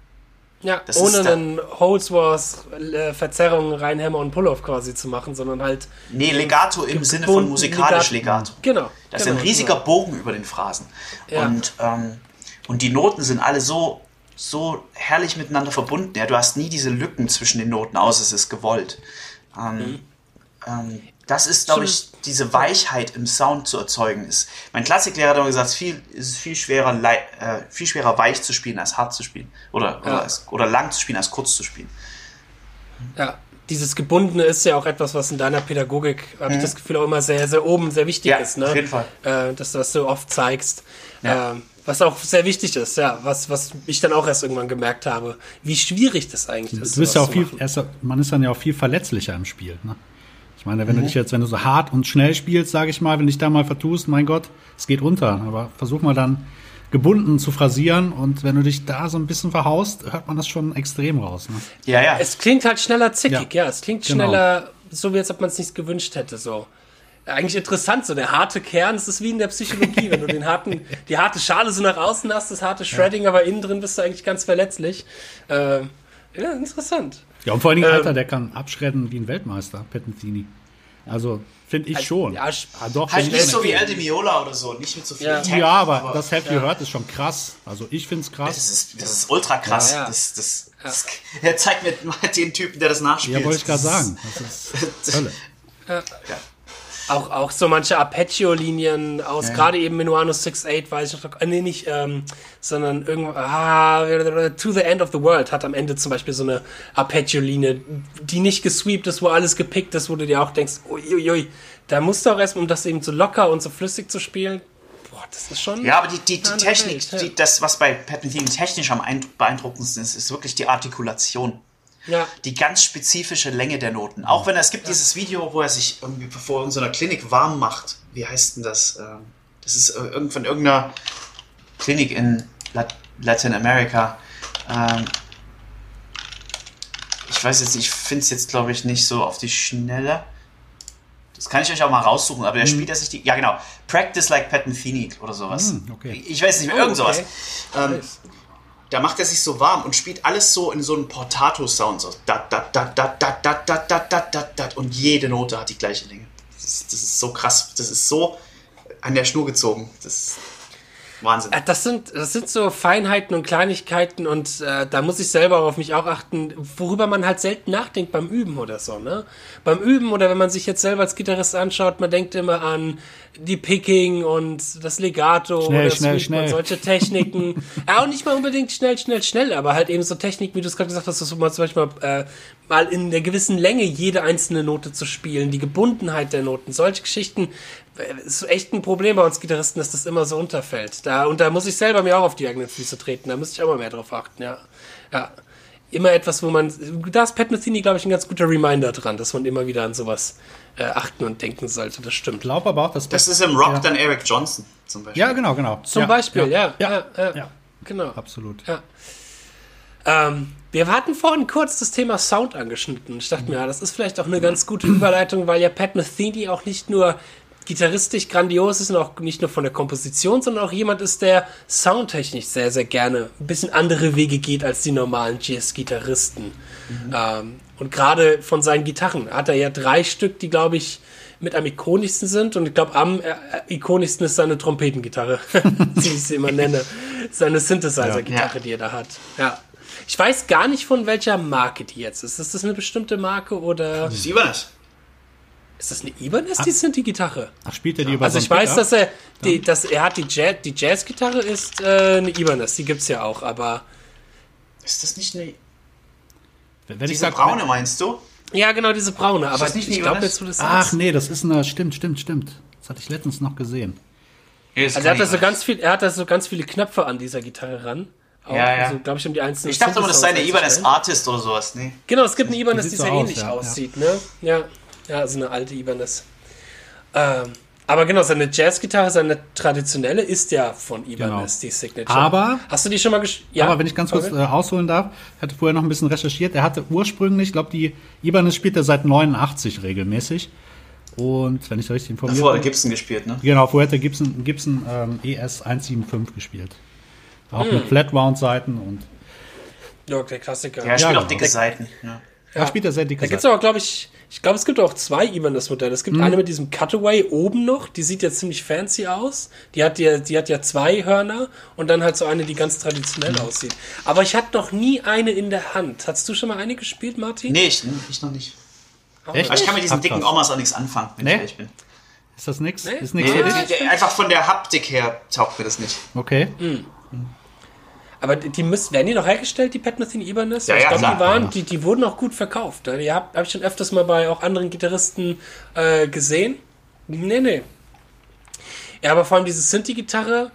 Ja, Das ohne einen Holdsworth äh, Verzerrung rein Hammer und Pull-off quasi zu machen, sondern halt Nee, Legato im Sinne von musikalisch Legato. genau. Das genau, ist ein riesiger Genau. Bogen über den Phrasen. Ja. Und, ähm, und die Noten sind alle so, so herrlich miteinander verbunden. Ja, du hast nie diese Lücken zwischen den Noten, außer es ist gewollt. Ähm, Mhm. ähm, das ist, glaube ich, diese Weichheit im Sound zu erzeugen ist. Mein Klassiklehrer hat immer gesagt, es ist viel, es ist viel schwerer, äh, viel schwerer weich zu spielen als hart zu spielen. Oder, oder, Ja. als, oder lang zu spielen als kurz zu spielen. Ja, dieses Gebundene ist ja auch etwas, was in deiner Pädagogik, habe ich das Gefühl, auch immer sehr, sehr oben sehr wichtig Ja, ist. Ne? auf jeden Fall. Äh, dass du das so oft zeigst. Ja. Ähm, was auch sehr wichtig ist, ja, was, was ich dann auch erst irgendwann gemerkt habe, wie schwierig das eigentlich ist. Du bist ja auch viel, erst, man ist dann ja auch viel verletzlicher im Spiel. Ne? Ich meine, Mhm. wenn du dich jetzt, wenn du so hart und schnell spielst, sage ich mal, wenn du dich da mal vertust, mein Gott, es geht unter. Aber versuch mal dann gebunden zu phrasieren und wenn du dich da so ein bisschen verhaust, hört man das schon extrem raus. Ne? Ja, ja. Es klingt halt schneller zickig, ja. Ja. Es klingt Genau. schneller, so wie als ob man es nicht gewünscht hätte, so. Eigentlich interessant, so der harte Kern, das ist wie in der Psychologie, wenn du den harten, (laughs) die harte Schale so nach außen hast, das harte Shredding, aber innen drin bist du eigentlich ganz verletzlich. Ähm, ja, interessant. Ja, und vor allen Dingen, ähm, Alter, der kann abschredden wie ein Weltmeister, Metheny. Also, finde ich also, schon. Ja, ah, doch, halt nicht so wie El Miola oder so, nicht mit so viel Ja, Tech, ja aber, aber, das Have You Heard ist schon krass. Also, ich finde es krass. Das ist, das ist ultra krass. Ja, ja. Das, das, das, er zeigt mir mal den Typen, der das nachspielt. Ja, wollte ich gerade sagen. Das ist (laughs) Hölle. Ja. Auch, auch so manche Arpeggio-Linien aus, ja. gerade eben Minuano 6-8, weiß ich noch, äh, nee, nicht, ähm, sondern irgendwo, ah, To the End of the World hat am Ende zum Beispiel so eine Arpeggio-Linie, die nicht gesweept ist, wo alles gepickt ist, wo du dir auch denkst, uiuiui, da musst du auch erst, um das eben so locker und so flüssig zu spielen, boah, das ist schon. Ja, aber die, die, die Technik, Welt, ja. die, das, was bei Pat Metheny technisch am beeindruckendsten ist, ist wirklich die Artikulation. Ja. Die ganz spezifische Länge der Noten. Auch wenn es gibt ja. dieses Video, wo er sich irgendwie vor in so einer Klinik warm macht. Wie heißt denn das? Ähm, das ist äh, irgendwann irgendeiner Klinik in Latin America. Ähm, ich weiß jetzt, ich finde es jetzt, glaube ich, nicht so auf die Schnelle. Das kann ich euch auch mal raussuchen, aber der hm. spielt er sich die. Ja, genau. Practice like Pat Metheny oder sowas. Hm, okay. Ich weiß nicht mehr, irgend sowas. Oh, okay. ähm, da macht er sich so warm und spielt alles so in so einem Portato-Sound. So. Und jede Note hat die gleiche Länge. Das ist, das ist so krass. Das ist so an der Schnur gezogen. Das Wahnsinn. Äh, das sind, das sind so Feinheiten und Kleinigkeiten und äh, da muss ich selber auf mich auch achten, worüber man halt selten nachdenkt beim Üben oder so, ne? Beim Üben oder wenn man sich jetzt selber als Gitarrist anschaut, man denkt immer an die Picking und das Legato schnell, oder schnell, schnell. solche Techniken. (laughs) ja, auch nicht mal unbedingt schnell, schnell, schnell, aber halt eben so Techniken, wie du es gerade gesagt hast, dass man zum Beispiel äh, mal in der gewissen Länge jede einzelne Note zu spielen, die Gebundenheit der Noten, solche Geschichten ist echt ein Problem bei uns Gitarristen, dass das immer so unterfällt. Da, und da muss ich selber mir auch auf die eigenen Füße treten. Da muss ich auch mal mehr drauf achten, ja. Ja. Immer etwas, wo man. Da ist Pat Metheny, glaube ich, ein ganz guter Reminder dran, dass man immer wieder an sowas äh, achten und denken sollte. Das stimmt. Ich glaube aber auch, dass. Das ist im Rock ja. dann Eric Johnson zum Beispiel. Ja, genau, genau. Zum ja, Beispiel, ja. Ja, ja, ja. Genau. Absolut. Ja. Ähm, wir hatten vorhin kurz das Thema Sound angeschnitten. Ich dachte mir, ja, das ist vielleicht auch eine ganz gute Überleitung, weil ja Pat Metheny auch nicht nur gitarristisch grandios ist und auch nicht nur von der Komposition, sondern auch jemand ist, der soundtechnisch sehr, sehr gerne ein bisschen andere Wege geht als die normalen Jazz-Gitarristen. Mhm. Ähm, und gerade von seinen Gitarren hat er ja drei Stück, die, glaube ich, mit am ikonischsten sind. Und ich glaube, am äh, ikonischsten ist seine Trompetengitarre, (laughs) wie ich sie immer nenne. Seine Synthesizer-Gitarre, ja. die er da hat. Ja. Ich weiß gar nicht, von welcher Marke die jetzt ist. Ist das eine bestimmte Marke oder? Ist Ibanez. Ist das eine Ibanez, die sind die Gitarre? Ach, spielt er die über Also ich weiß, dass er, die, dass er hat die, Jazz, die Jazz-Gitarre ist äh, eine Ibanez, die gibt es ja auch, aber... Ist das nicht eine... Wenn diese ich sag, braune meinst du? Ja, genau, diese braune, aber ich glaube jetzt, wo das Ach nee, das ist eine, stimmt, stimmt, stimmt. Das hatte ich letztens noch gesehen. Also er hat, da so ganz viel, er hat da so ganz viele Knöpfe an dieser Gitarre ran. Auch, ja, ja. Also, glaube ich, um die einzelnen Ich dachte aber, das sei eine Ibanez Artist oder sowas, nee. Genau, es gibt eine Ibanez, die, die sehr ähnlich ja, aussieht, ja. ne? Ja. Ja, so eine alte Ibanez. Ähm, aber genau, seine Jazzgitarre, seine traditionelle, ist ja von Ibanez, genau. die Signature. Aber. Hast du die schon mal gespielt? Ja. Aber wenn ich ganz kurz äh, ausholen darf, ich hatte vorher noch ein bisschen recherchiert. Er hatte ursprünglich, ich glaube, die Ibanez spielt er seit 89 regelmäßig. Und wenn ich richtig informiert bin. Vorher Gibson gespielt, ne? Genau, vorher hat er Gibson, Gibson ähm, ES 175 gespielt. Auch hm. mit Flat-Round-Seiten und. Ja, der Klassiker. Ja, er spielt ja, auch dicke genau. Seiten. Ja. Ja. Er spielt er sehr dicke Da gibt es aber, glaube ich, ich glaube, es gibt auch zwei Ibanez-Modelle. Es gibt mhm. eine mit diesem Cutaway oben noch, die sieht ja ziemlich fancy aus. Die hat ja, die hat ja zwei Hörner und dann halt so eine, die ganz traditionell mhm. aussieht. Aber ich hatte noch nie eine in der Hand. Hast du schon mal eine gespielt, Martin? Nee, ich, ich noch nicht. Echt? ich kann mit diesen dicken Omas auch nichts anfangen, wenn nee? ich ehrlich bin. Ist das nix? Nee? Ist nix nee, einfach von der Haptik her taugt mir das nicht. Okay. Mhm. Aber die müssen, werden die noch hergestellt, die Pat Metheny Ibanez? Ja, ich ja, glaube, die waren, die, die wurden auch gut verkauft. Die habe hab ich schon öfters mal bei auch anderen Gitarristen äh, gesehen. Nee, nee. Ja, aber vor allem diese Synthi-Gitarre,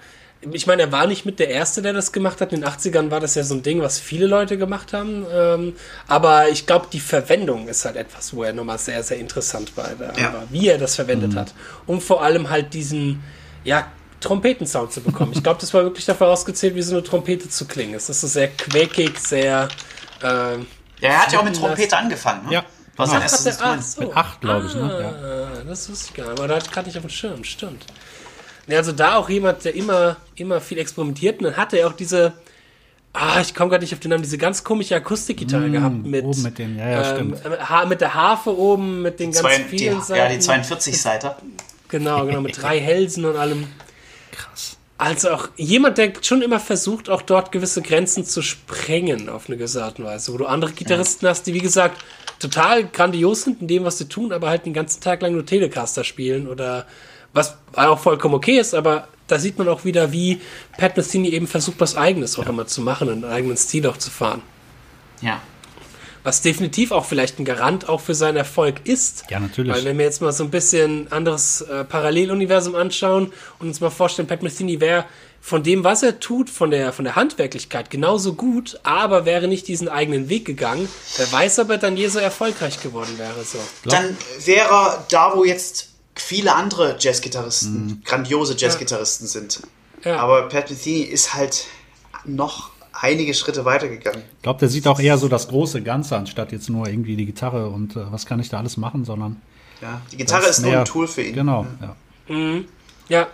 ich meine, er war nicht mit der Erste, der das gemacht hat. In den 80ern war das ja so ein Ding, was viele Leute gemacht haben. Ähm, aber ich glaube, die Verwendung ist halt etwas, wo er nochmal sehr, sehr interessant war. Ja. Wie er das verwendet mhm. hat. Und vor allem halt diesen, ja, Trompetensound zu bekommen. Ich glaube, das war wirklich dafür ausgezählt, wie so eine Trompete zu klingen. Es ist so sehr quäkig, sehr. Äh, ja, er hat ja auch mit Trompete angefangen. Ne? Ja. Was sein erstes er, so. Mit acht, glaube ich. Ne? Ja. Ah, das wusste ich gar nicht. Aber da hatte ich auf dem Schirm, stimmt. Ja, also da auch jemand, der immer, immer viel experimentiert. Und dann hatte er auch diese ah, ich komme gerade nicht auf den Namen, diese ganz komische Akustikgitarre mm, gehabt mit, oben mit den, ja, ja, ähm, stimmt. mit der Harfe oben, mit den ganz Zwei, vielen die, Ja, die 42-Seiter. Genau, genau, mit drei Hälsen und allem. Krass. Also auch jemand, der schon immer versucht, auch dort gewisse Grenzen zu sprengen auf eine gewisse Art und Weise, wo du andere Gitarristen ja. hast, die wie gesagt total grandios sind in dem, was sie tun, aber halt den ganzen Tag lang nur Telecaster spielen oder was auch vollkommen okay ist, aber da sieht man auch wieder, wie Pat Metheny eben versucht, was Eigenes auch ja. immer zu machen, einen eigenen Stil auch zu fahren. Ja. Was definitiv auch vielleicht ein Garant auch für seinen Erfolg ist. Ja, natürlich. Weil wenn wir jetzt mal so ein bisschen anderes äh, Paralleluniversum anschauen und uns mal vorstellen, Pat Metheny wäre von dem, was er tut, von der, von der Handwerklichkeit genauso gut, aber wäre nicht diesen eigenen Weg gegangen, wer weiß, ob er dann je so erfolgreich geworden wäre. So. Dann wäre er da, wo jetzt viele andere Jazzgitarristen, mhm. grandiose Jazzgitarristen ja. sind. Ja. Aber Pat Metheny ist halt noch einige Schritte weitergegangen. Ich glaube, der sieht auch eher so das große Ganze, anstatt jetzt nur irgendwie die Gitarre und äh, was kann ich da alles machen, sondern. Ja, die Gitarre ist, nur ein Tool für ihn. Genau, ja. Mhm. Ja.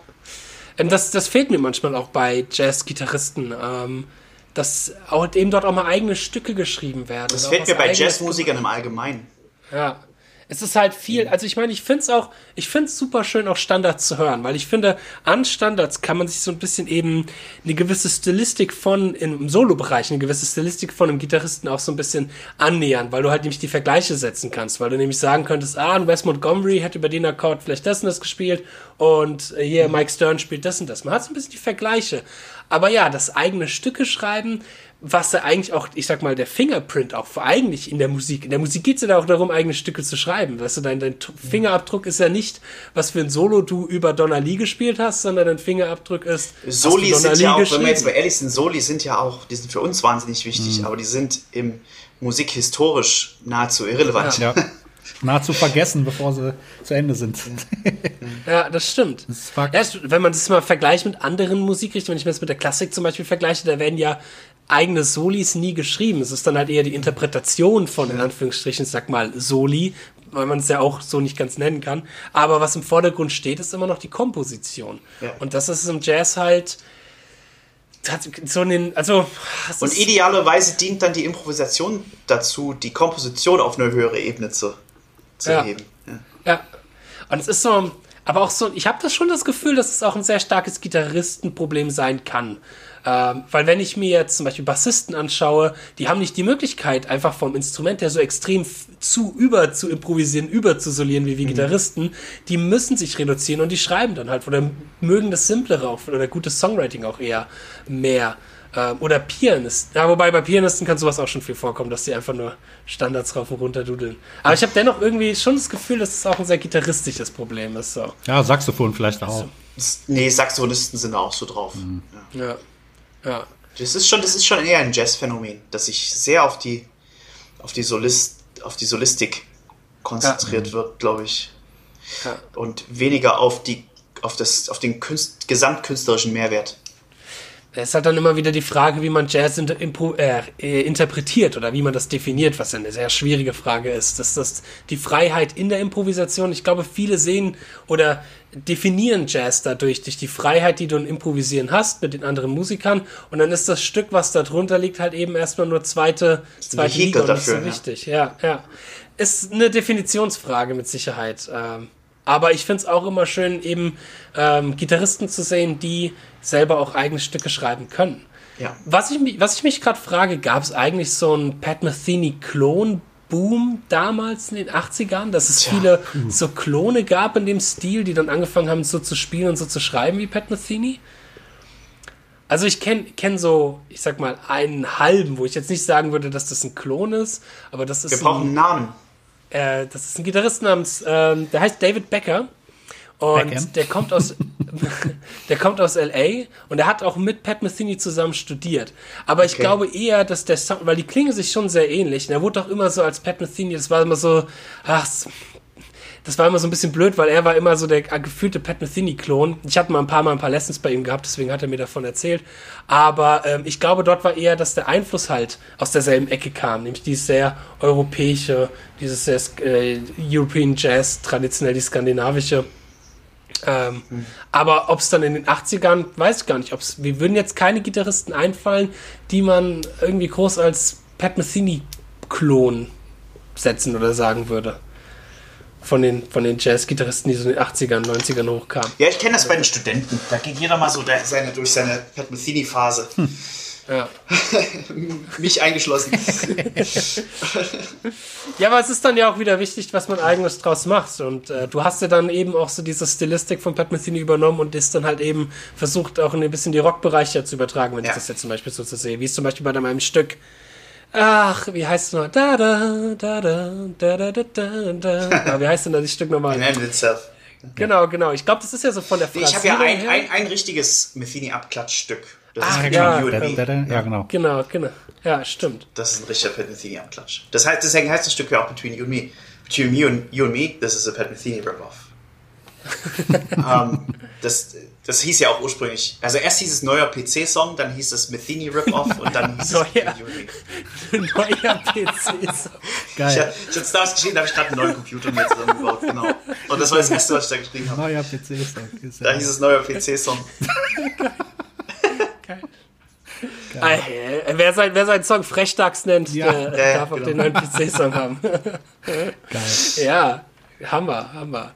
Ähm, das, das fehlt mir manchmal auch bei Jazz-Gitarristen. Ähm, dass auch eben dort auch mal eigene Stücke geschrieben werden. Das fehlt mir bei Jazzmusikern im Allgemeinen. Ja. Es ist halt viel, also ich meine, ich finde es auch, ich finde es super schön, auch Standards zu hören, weil ich finde, an Standards kann man sich so ein bisschen eben eine gewisse Stilistik von, im Solo-Bereich, eine gewisse Stilistik von einem Gitarristen auch so ein bisschen annähern, weil du halt nämlich die Vergleiche setzen kannst, weil du nämlich sagen könntest, ah, ein Wes Montgomery hat über den Akkord vielleicht das und das gespielt und hier Mike Stern spielt das und das. Man hat so ein bisschen die Vergleiche. Aber ja, das eigene Stücke schreiben, was da eigentlich auch, ich sag mal, der Fingerprint auch eigentlich in der Musik. In der Musik geht es ja auch darum, eigene Stücke zu schreiben. Weißt du, dein, dein Fingerabdruck ist ja nicht, was für ein Solo du über Donna Lee gespielt hast, sondern dein Fingerabdruck ist. Soli sind ja auch, wenn wir jetzt mal ehrlich sind, Soli sind ja auch, die sind für uns wahnsinnig wichtig, mhm. aber die sind im musikhistorisch nahezu irrelevant. Ja. ja. (laughs) nahezu vergessen, bevor sie zu Ende sind. ja, das stimmt. Das ja, wenn man das mal vergleicht mit anderen Musikrichtungen, wenn ich mir das mit der Klassik zum Beispiel vergleiche, da werden ja eigene Solis nie geschrieben. Es ist dann halt eher die Interpretation von, in Anführungsstrichen, sag mal, Soli, weil man es ja auch so nicht ganz nennen kann. Aber was im Vordergrund steht, ist immer noch die Komposition. Ja. Und das ist im Jazz halt so einen, also und idealerweise dient dann die Improvisation dazu, die Komposition auf eine höhere Ebene zu, zu ja. heben. Ja. ja. Und es ist so, aber auch so, ich habe das schon das Gefühl, dass es auch ein sehr starkes Gitarristenproblem sein kann. Ähm, weil wenn ich mir jetzt zum Beispiel Bassisten anschaue, die haben nicht die Möglichkeit, einfach vom Instrument her so extrem zu über zu improvisieren, über zu solieren wie wir mhm. Gitarristen. Die müssen sich reduzieren und die schreiben dann halt oder mögen das Simplere auch oder gutes Songwriting auch eher mehr. Ähm, oder Pianisten. Ja, wobei bei Pianisten kann sowas auch schon viel vorkommen, dass die einfach nur Standards rauf und runter dudeln. Aber ich habe dennoch irgendwie schon das Gefühl, dass es auch ein sehr gitarristisches Problem ist. So. Ja, Saxophon vielleicht auch. Also, nee, Saxophonisten sind auch so drauf. Mhm. Ja. ja. Ja. Das ist schon, das ist schon eher ein Jazzphänomen, dass sich sehr auf die, auf die Solist, auf die Solistik konzentriert ja. wird, glaube ich. Ja. Und weniger auf die, auf das, auf den Künst, gesamtkünstlerischen Mehrwert. Es ist halt dann immer wieder die Frage, wie man Jazz inter äh, äh, interpretiert oder wie man das definiert, was eine sehr schwierige Frage ist. Das ist die Freiheit in der Improvisation. Ich glaube, viele sehen oder definieren Jazz dadurch, durch die Freiheit, die du im Improvisieren hast mit den anderen Musikern. Und dann ist das Stück, was da drunter liegt, halt eben erstmal nur zweite, zweite Liga und nicht so wichtig. Ja, ja. Ist eine Definitionsfrage mit Sicherheit. Ähm, aber ich finde es auch immer schön, eben ähm, Gitarristen zu sehen, die selber auch eigene Stücke schreiben können. Ja. Was, ich, was ich mich gerade frage, gab es eigentlich so einen Pat Metheny-Klon Boom damals in den 80ern, dass es Tja. viele so Klone gab in dem Stil, die dann angefangen haben, so zu spielen und so zu schreiben wie Pat Metheny? Also ich kenne kenn so, ich sag mal, einen halben, wo ich jetzt nicht sagen würde, dass das ein Klon ist, aber das ist. Wir brauchen einen Namen. Äh, das ist ein Gitarrist namens, äh, der heißt David Becker. Und Beckham. der kommt aus, (laughs) der kommt aus LA und er hat auch mit Pat Metheny zusammen studiert. Aber ich okay. glaube eher, dass der Sound, weil die klingen sich schon sehr ähnlich. Und er wurde auch immer so als Pat Metheny, das war immer so, ach, das war immer so ein bisschen blöd, weil er war immer so der gefühlte Pat Metheny-Klon. Ich hatte mal ein paar Mal ein paar Lessons bei ihm gehabt, deswegen hat er mir davon erzählt. Aber ähm, ich glaube, dort war eher, dass der Einfluss halt aus derselben Ecke kam, nämlich dieses sehr europäische, dieses sehr äh, European Jazz, traditionell die skandinavische. Ähm, Aber ob es dann in den 80ern, weiß ich gar nicht. Ob's, wir würden jetzt keine Gitarristen einfallen, die man irgendwie groß als Pat Metheny-Klon setzen oder sagen würde. Von den, von den Jazz-Gitarristen, die so in den 80ern, 90ern hochkamen. Ja, ich kenne das bei den Studenten. Da geht jeder mal so seine, durch seine Pat Metheny-Phase. Ja. (laughs) Mich eingeschlossen. (laughs) Ja, aber es ist dann ja auch wieder wichtig, was man eigenes draus macht. Und äh, du hast ja dann eben auch so diese Stilistik von Pat Metheny übernommen und ist dann halt eben versucht, auch ein bisschen die Rockbereiche zu übertragen, wenn Ja. ich das jetzt zum Beispiel so zu sehe. Wie es zum Beispiel bei meinem Stück. Ach, wie heißt es noch? Da, da, da, da, da, da, da, da, da. Ja, wie heißt denn das Stück nochmal? In and itself. Genau, genau. Ich glaube, das ist ja so von der Ich habe ja ein, ein, ein richtiges Metheny-Abklatschstück. Das Ah, ist ja. You Da, and da, Me. da, ja, genau. Genau, genau. Ja, stimmt. Das ist ein richtiger Pat Metheny-Abklatsch. Das heißt, deswegen heißt das Stück ja auch Between You and Me. Between You and, you and Me, das ist a Pat Metheny Rip-Off. (laughs) ähm, das, das hieß ja auch ursprünglich, also erst hieß es neuer PC-Song, dann hieß es Metheny Rip-Off (laughs) und dann hieß es Neuer. Me. Neuer PC. (laughs) Ich Geil. habe jetzt damals geschrieben, da habe ich gerade einen neuen Computer mir zusammengebaut, genau. Und das war das erste, was ich da geschrieben habe. Neuer PC ist da. Hieß es neuer PC-Song. Ah, äh, wer, sein, wer seinen Song Frechdachs nennt, Ja. der Ja, ja, darf auch genau. den neuen PC-Song haben. (laughs) geil. ja, Hammer, Hammer.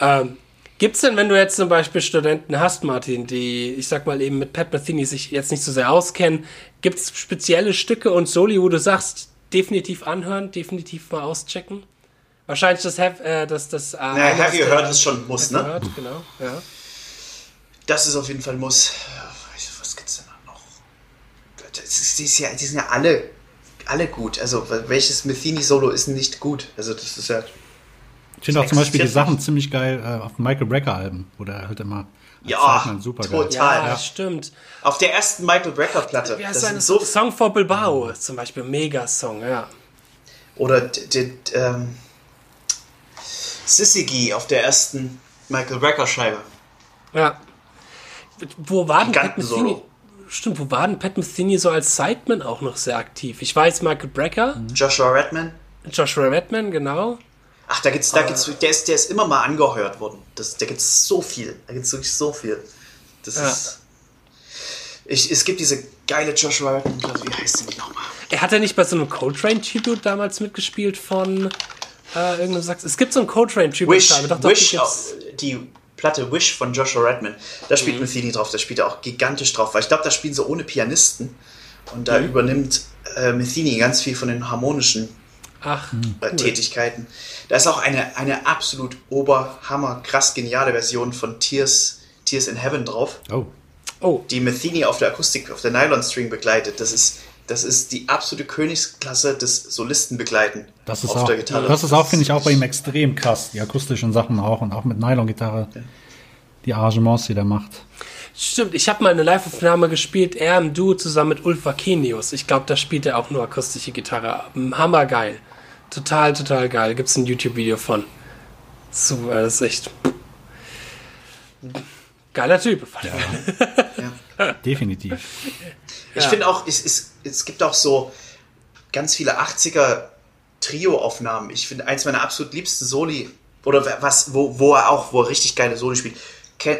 Ähm, gibt's denn, wenn du jetzt zum Beispiel Studenten hast, Martin, die, ich sag mal eben mit Pat Metheny sich jetzt nicht so sehr auskennen, gibt's spezielle Stücke und Soli, wo du sagst, definitiv anhören, definitiv mal auschecken? Wahrscheinlich das Have, äh, das, das, äh, Have You der- Heard ist schon Muss, ne? Heard, genau, ja. Das ist auf jeden Fall Muss. Was gibt's denn da noch? Das ist, die, ja, die sind ja alle, alle gut. Also welches Metheny-Solo ist nicht gut? Also das ist ja... Ich finde auch zum Beispiel die Sachen ziemlich geil äh, auf Michael Brecker-Alben, wo der halt immer Ja, Sideman super geil. total. Ja, Ja. stimmt. Auf der ersten Michael Brecker-Platte. Wie heißt das sind so Song for Bilbao zum Beispiel? Mega-Song, ja. Oder ähm, Sissy auf der ersten Michael Brecker-Scheibe. Ja. Wo war denn Pat. Metheny? Stimmt, wo war denn Pat Metheny so als Sideman auch noch sehr aktiv? Ich weiß, Michael Brecker, Mhm. Joshua Redman. Joshua Redman, genau. Ach, da gibt's, da gibt's, der ist, der ist immer mal angeheuert worden. Das, da gibt's so viel. Da gibt's wirklich so viel. Das Ja. ist. Ich, es gibt diese geile Joshua Redman, Platte, wie heißt die nochmal? Er hat ja nicht bei so einem Coltrane-Tribute damals mitgespielt von äh, irgendeinem Sax. Es gibt so ein Coltrane-Tribute. Wish, Doch, doch, Wish die äh, die Platte Wish von Joshua Redman. Da spielt Mhm. Metheny drauf, da spielt er auch gigantisch drauf, weil ich glaube, da spielen sie ohne Pianisten. Und da Mhm. übernimmt äh, Metheny ganz viel von den harmonischen Ach, äh, Tätigkeiten. Da ist auch eine, eine absolut oberhammer, krass geniale Version von Tears, Tears in Heaven drauf, Oh, oh, die Metheny auf der Akustik, auf der Nylon String begleitet. Das ist, das ist die absolute Königsklasse des Solistenbegleiten das ist auf auch, der Gitarre. das ist auch, finde ich, auch bei ihm extrem krass. Die akustischen Sachen auch und auch mit Nylon-Gitarre. Die Arrangements, die der macht. stimmt. Ich habe mal eine Live-Aufnahme gespielt, er im Duo zusammen mit Ulf Vakenius. Ich glaube, da spielt er auch nur akustische Gitarre. Hammergeil. Total, total geil. Gibt's ein YouTube-Video von. Super, das ist echt. Geiler Typ. (laughs) Definitiv. Ich finde auch, es, es, es gibt auch so ganz viele 80er Trio-Aufnahmen. Ich finde, eins meiner absolut liebsten Soli, oder was, wo, wo er auch, wo er richtig geile Soli spielt,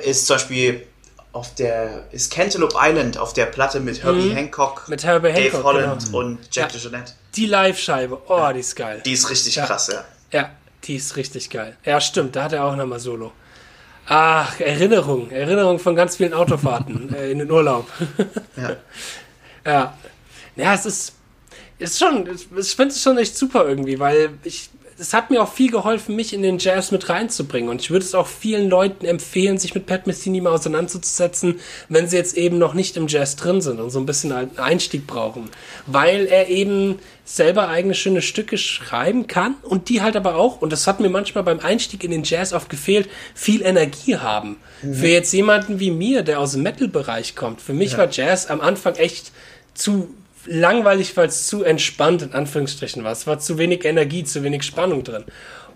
ist zum Beispiel auf der, ist Cantaloupe Island auf der Platte mit Herbie Hancock, Mhm. Mit Herbie Dave Hancock, Holland genau. und Jack Ja. DeJohnette. Die Live-Scheibe. Oh, die ist geil. Die ist richtig Ja. krass, ja. Ja, die ist richtig geil. Ja, stimmt, da hat er auch nochmal Solo. Ach, Erinnerung. Erinnerung von ganz vielen Autofahrten (laughs) äh, in den Urlaub. ja. (laughs) ja. Ja, es ist, ist schon, ich finde es schon echt super irgendwie, weil ich, es hat mir auch viel geholfen, mich in den Jazz mit reinzubringen. Und ich würde es auch vielen Leuten empfehlen, sich mit Pat Metheny mal auseinanderzusetzen, wenn sie jetzt eben noch nicht im Jazz drin sind und so ein bisschen einen Einstieg brauchen. Weil er eben selber eigene schöne Stücke schreiben kann und die halt aber auch, und das hat mir manchmal beim Einstieg in den Jazz oft gefehlt, viel Energie haben. Für jetzt jemanden wie mir, der aus dem Metal-Bereich kommt, für mich war Jazz am Anfang echt zu langweilig, weil es zu entspannt in Anführungsstrichen war. Es war zu wenig Energie, zu wenig Spannung drin.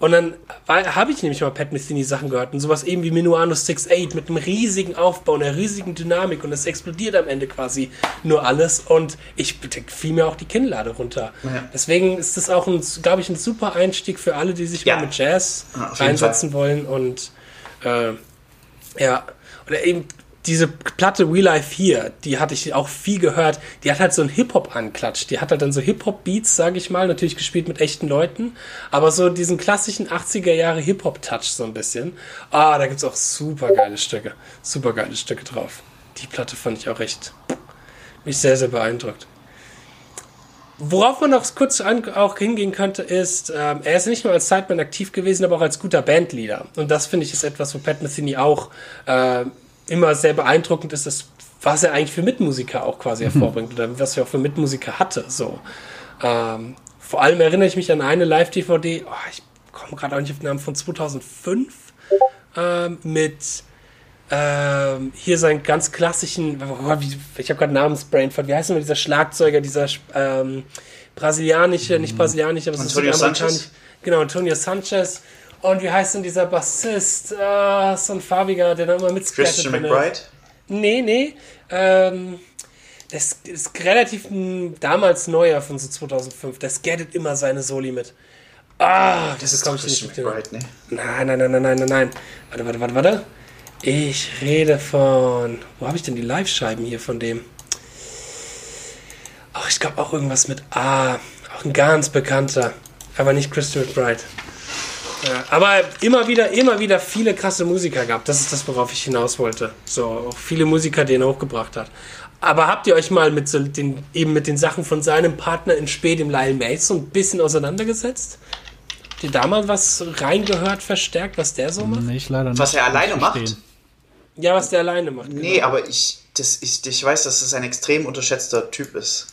Und dann habe ich nämlich mal Pat Metheny Sachen gehört und sowas eben wie Minuano 6-8 mit einem riesigen Aufbau, einer riesigen Dynamik und es explodiert am Ende quasi nur alles und ich fiel mir auch die Kinnlade runter. Ja. Deswegen ist das auch, glaube ich, ein super Einstieg für alle, die sich Ja. mal mit Jazz Ja, reinsetzen wollen und äh, Ja, oder eben diese Platte We Life hier, die hatte ich auch viel gehört. Die hat halt so einen Hip-Hop-Anklatsch. Die hat halt dann so Hip-Hop-Beats, sage ich mal, natürlich gespielt mit echten Leuten, aber so diesen klassischen 80er Jahre Hip-Hop-Touch so ein bisschen. Ah, da gibt's auch super geile Stücke. Super geile Stücke drauf. Die Platte fand ich auch recht, mich sehr, sehr beeindruckt. Worauf man noch kurz an, auch hingehen könnte, ist, ähm, er ist nicht nur als Sideman aktiv gewesen, aber auch als guter Bandleader. Und das finde ich ist etwas, wo Pat Metheny auch äh, immer sehr beeindruckend ist, das, was er eigentlich für Mitmusiker auch quasi hervorbringt oder was er auch für Mitmusiker hatte. So. Ähm, vor allem erinnere ich mich an eine Live-DVD, oh, ich komme gerade auch nicht auf den Namen, von 2005 ähm, mit ähm, hier seinen ganz klassischen, oh, wie, ich habe gerade Namensbrain wie heißt denn dieser Schlagzeuger, dieser ähm, brasilianische, nicht brasilianische, aber Antonio Sanchez? Genau, Antonio Sanchez. Und wie heißt denn dieser Bassist? Ah, so ein farbiger, der da immer mitskattet. Christian McBride? Nee, nee. Ähm, das ist relativ ein, damals neuer von so 2005. Der skattet immer seine Soli mit. Ah, Das ist komm doch ich Christian nicht McBride, ne? Nein, nein, nein, nein, nein, nein, nein. Warte, warte, warte, warte. Ich rede von. Wo habe ich denn die Live-Scheiben hier von dem? Ach, ich glaube auch irgendwas mit A. Auch ein ganz bekannter. Aber nicht Christian McBride. Ja, aber immer wieder, immer wieder viele krasse Musiker gab. Das ist das, worauf ich hinaus wollte. So, auch viele Musiker, die er hochgebracht hat. Aber habt ihr euch mal mit so den, eben mit den Sachen von seinem Partner in Spät, dem Lyle Mace, so ein bisschen auseinandergesetzt? Habt ihr da mal was reingehört, verstärkt, was der so macht? Nee, ich leider nicht. Was er alleine macht? Ja, was der alleine macht. Nee, aber ich, das, ich, ich weiß, dass es ein extrem unterschätzter Typ ist.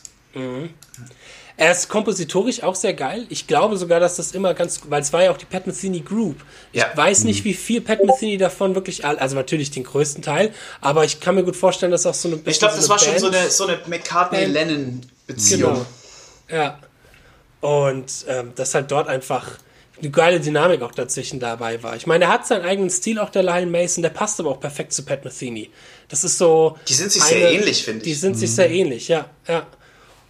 Er ist kompositorisch auch sehr geil. Ich glaube sogar, dass das immer ganz, weil es war ja auch die Pat Metheny Group. Ich Ja. weiß nicht, wie viel Pat Metheny davon wirklich, also natürlich den größten Teil, aber ich kann mir gut vorstellen, dass auch so eine Ich glaube, das war schon so Band- eine, so eine McCartney-Lennon-Beziehung. Genau. Ja. Und ähm, dass halt dort einfach eine geile Dynamik auch dazwischen dabei war. Ich meine, er hat seinen eigenen Stil, auch der Lyle Mason, der passt aber auch perfekt zu Pat Metheny. Das ist so. Die sind sich sehr ähnlich, finde Die ich. sind sich sehr ähnlich, ja. ja.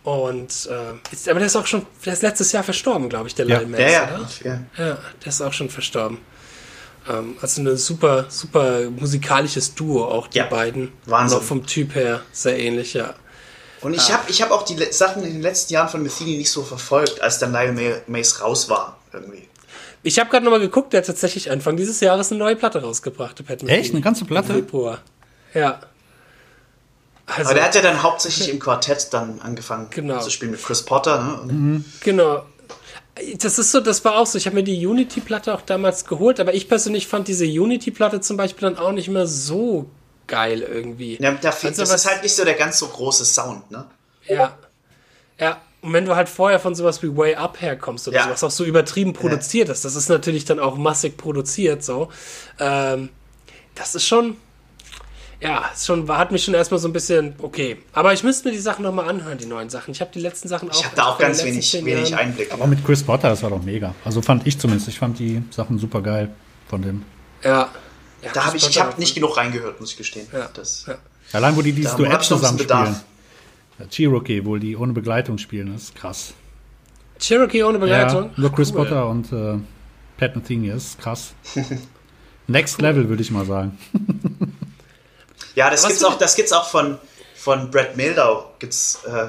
Und äh, ist, aber der ist auch schon, der ist letztes Jahr verstorben, glaube ich, der Ja. Lyle. Ja, ja. Oder? ja. Ja, der ist auch schon verstorben. Ähm, also eine super, super musikalisches Duo, auch die Ja, beiden. Wahnsinn. Auch vom Typ her sehr ähnlich, ja. Und ich habe ich hab auch die le- Sachen in den letzten Jahren von Metheny nicht so verfolgt, als dann Lyle Ma- Mace raus war. Irgendwie. Ich habe gerade nochmal geguckt, der hat tatsächlich Anfang dieses Jahres eine neue Platte rausgebracht, der Pat Metheny. Echt? Eine ganze Platte? Im Februar. Ja. Also, Aber der hat ja dann hauptsächlich im Quartett dann angefangen Genau. zu spielen mit Chris Potter. Ne? Und genau. Das ist so, das war auch so. Ich habe mir die Unity-Platte auch damals geholt, aber ich persönlich fand diese Unity-Platte zum Beispiel dann auch nicht mehr so geil irgendwie. Ja, da fehlt, Also das was- ist halt nicht so der ganz so große Sound, ne? Ja. Ja. Und wenn du halt vorher von sowas wie Way Up herkommst oder Ja. sowas auch so übertrieben produziert ist, das ist natürlich dann auch massig produziert so. Ähm, das ist schon, ja, schon, hat mich schon erstmal so ein bisschen, okay. Aber ich müsste mir die Sachen nochmal anhören, die neuen Sachen. Ich habe die letzten Sachen auch. Ich habe da auch ganz wenig, wenig Einblick. Aber mit Chris Potter, das war doch mega. Also fand ich zumindest. Ich fand die Sachen super geil von dem. Ja. ja Da habe ich, ich habe nicht genug reingehört, muss ich gestehen. Ja. Das, Ja. Allein, wo die dieses Duett hab ich noch ein zusammen bisschen Bedarf. spielen. Ja, Cherokee, wo die ohne Begleitung spielen, das ist krass. Cherokee ohne Begleitung. Ja, nur Chris Cool. Potter und äh, Pat Metheny, ist krass. (laughs) Next Level, würde ich mal sagen. (laughs) Ja, das Was gibt's auch, das gibt's auch von, von Brad Mildau gibt's, äh,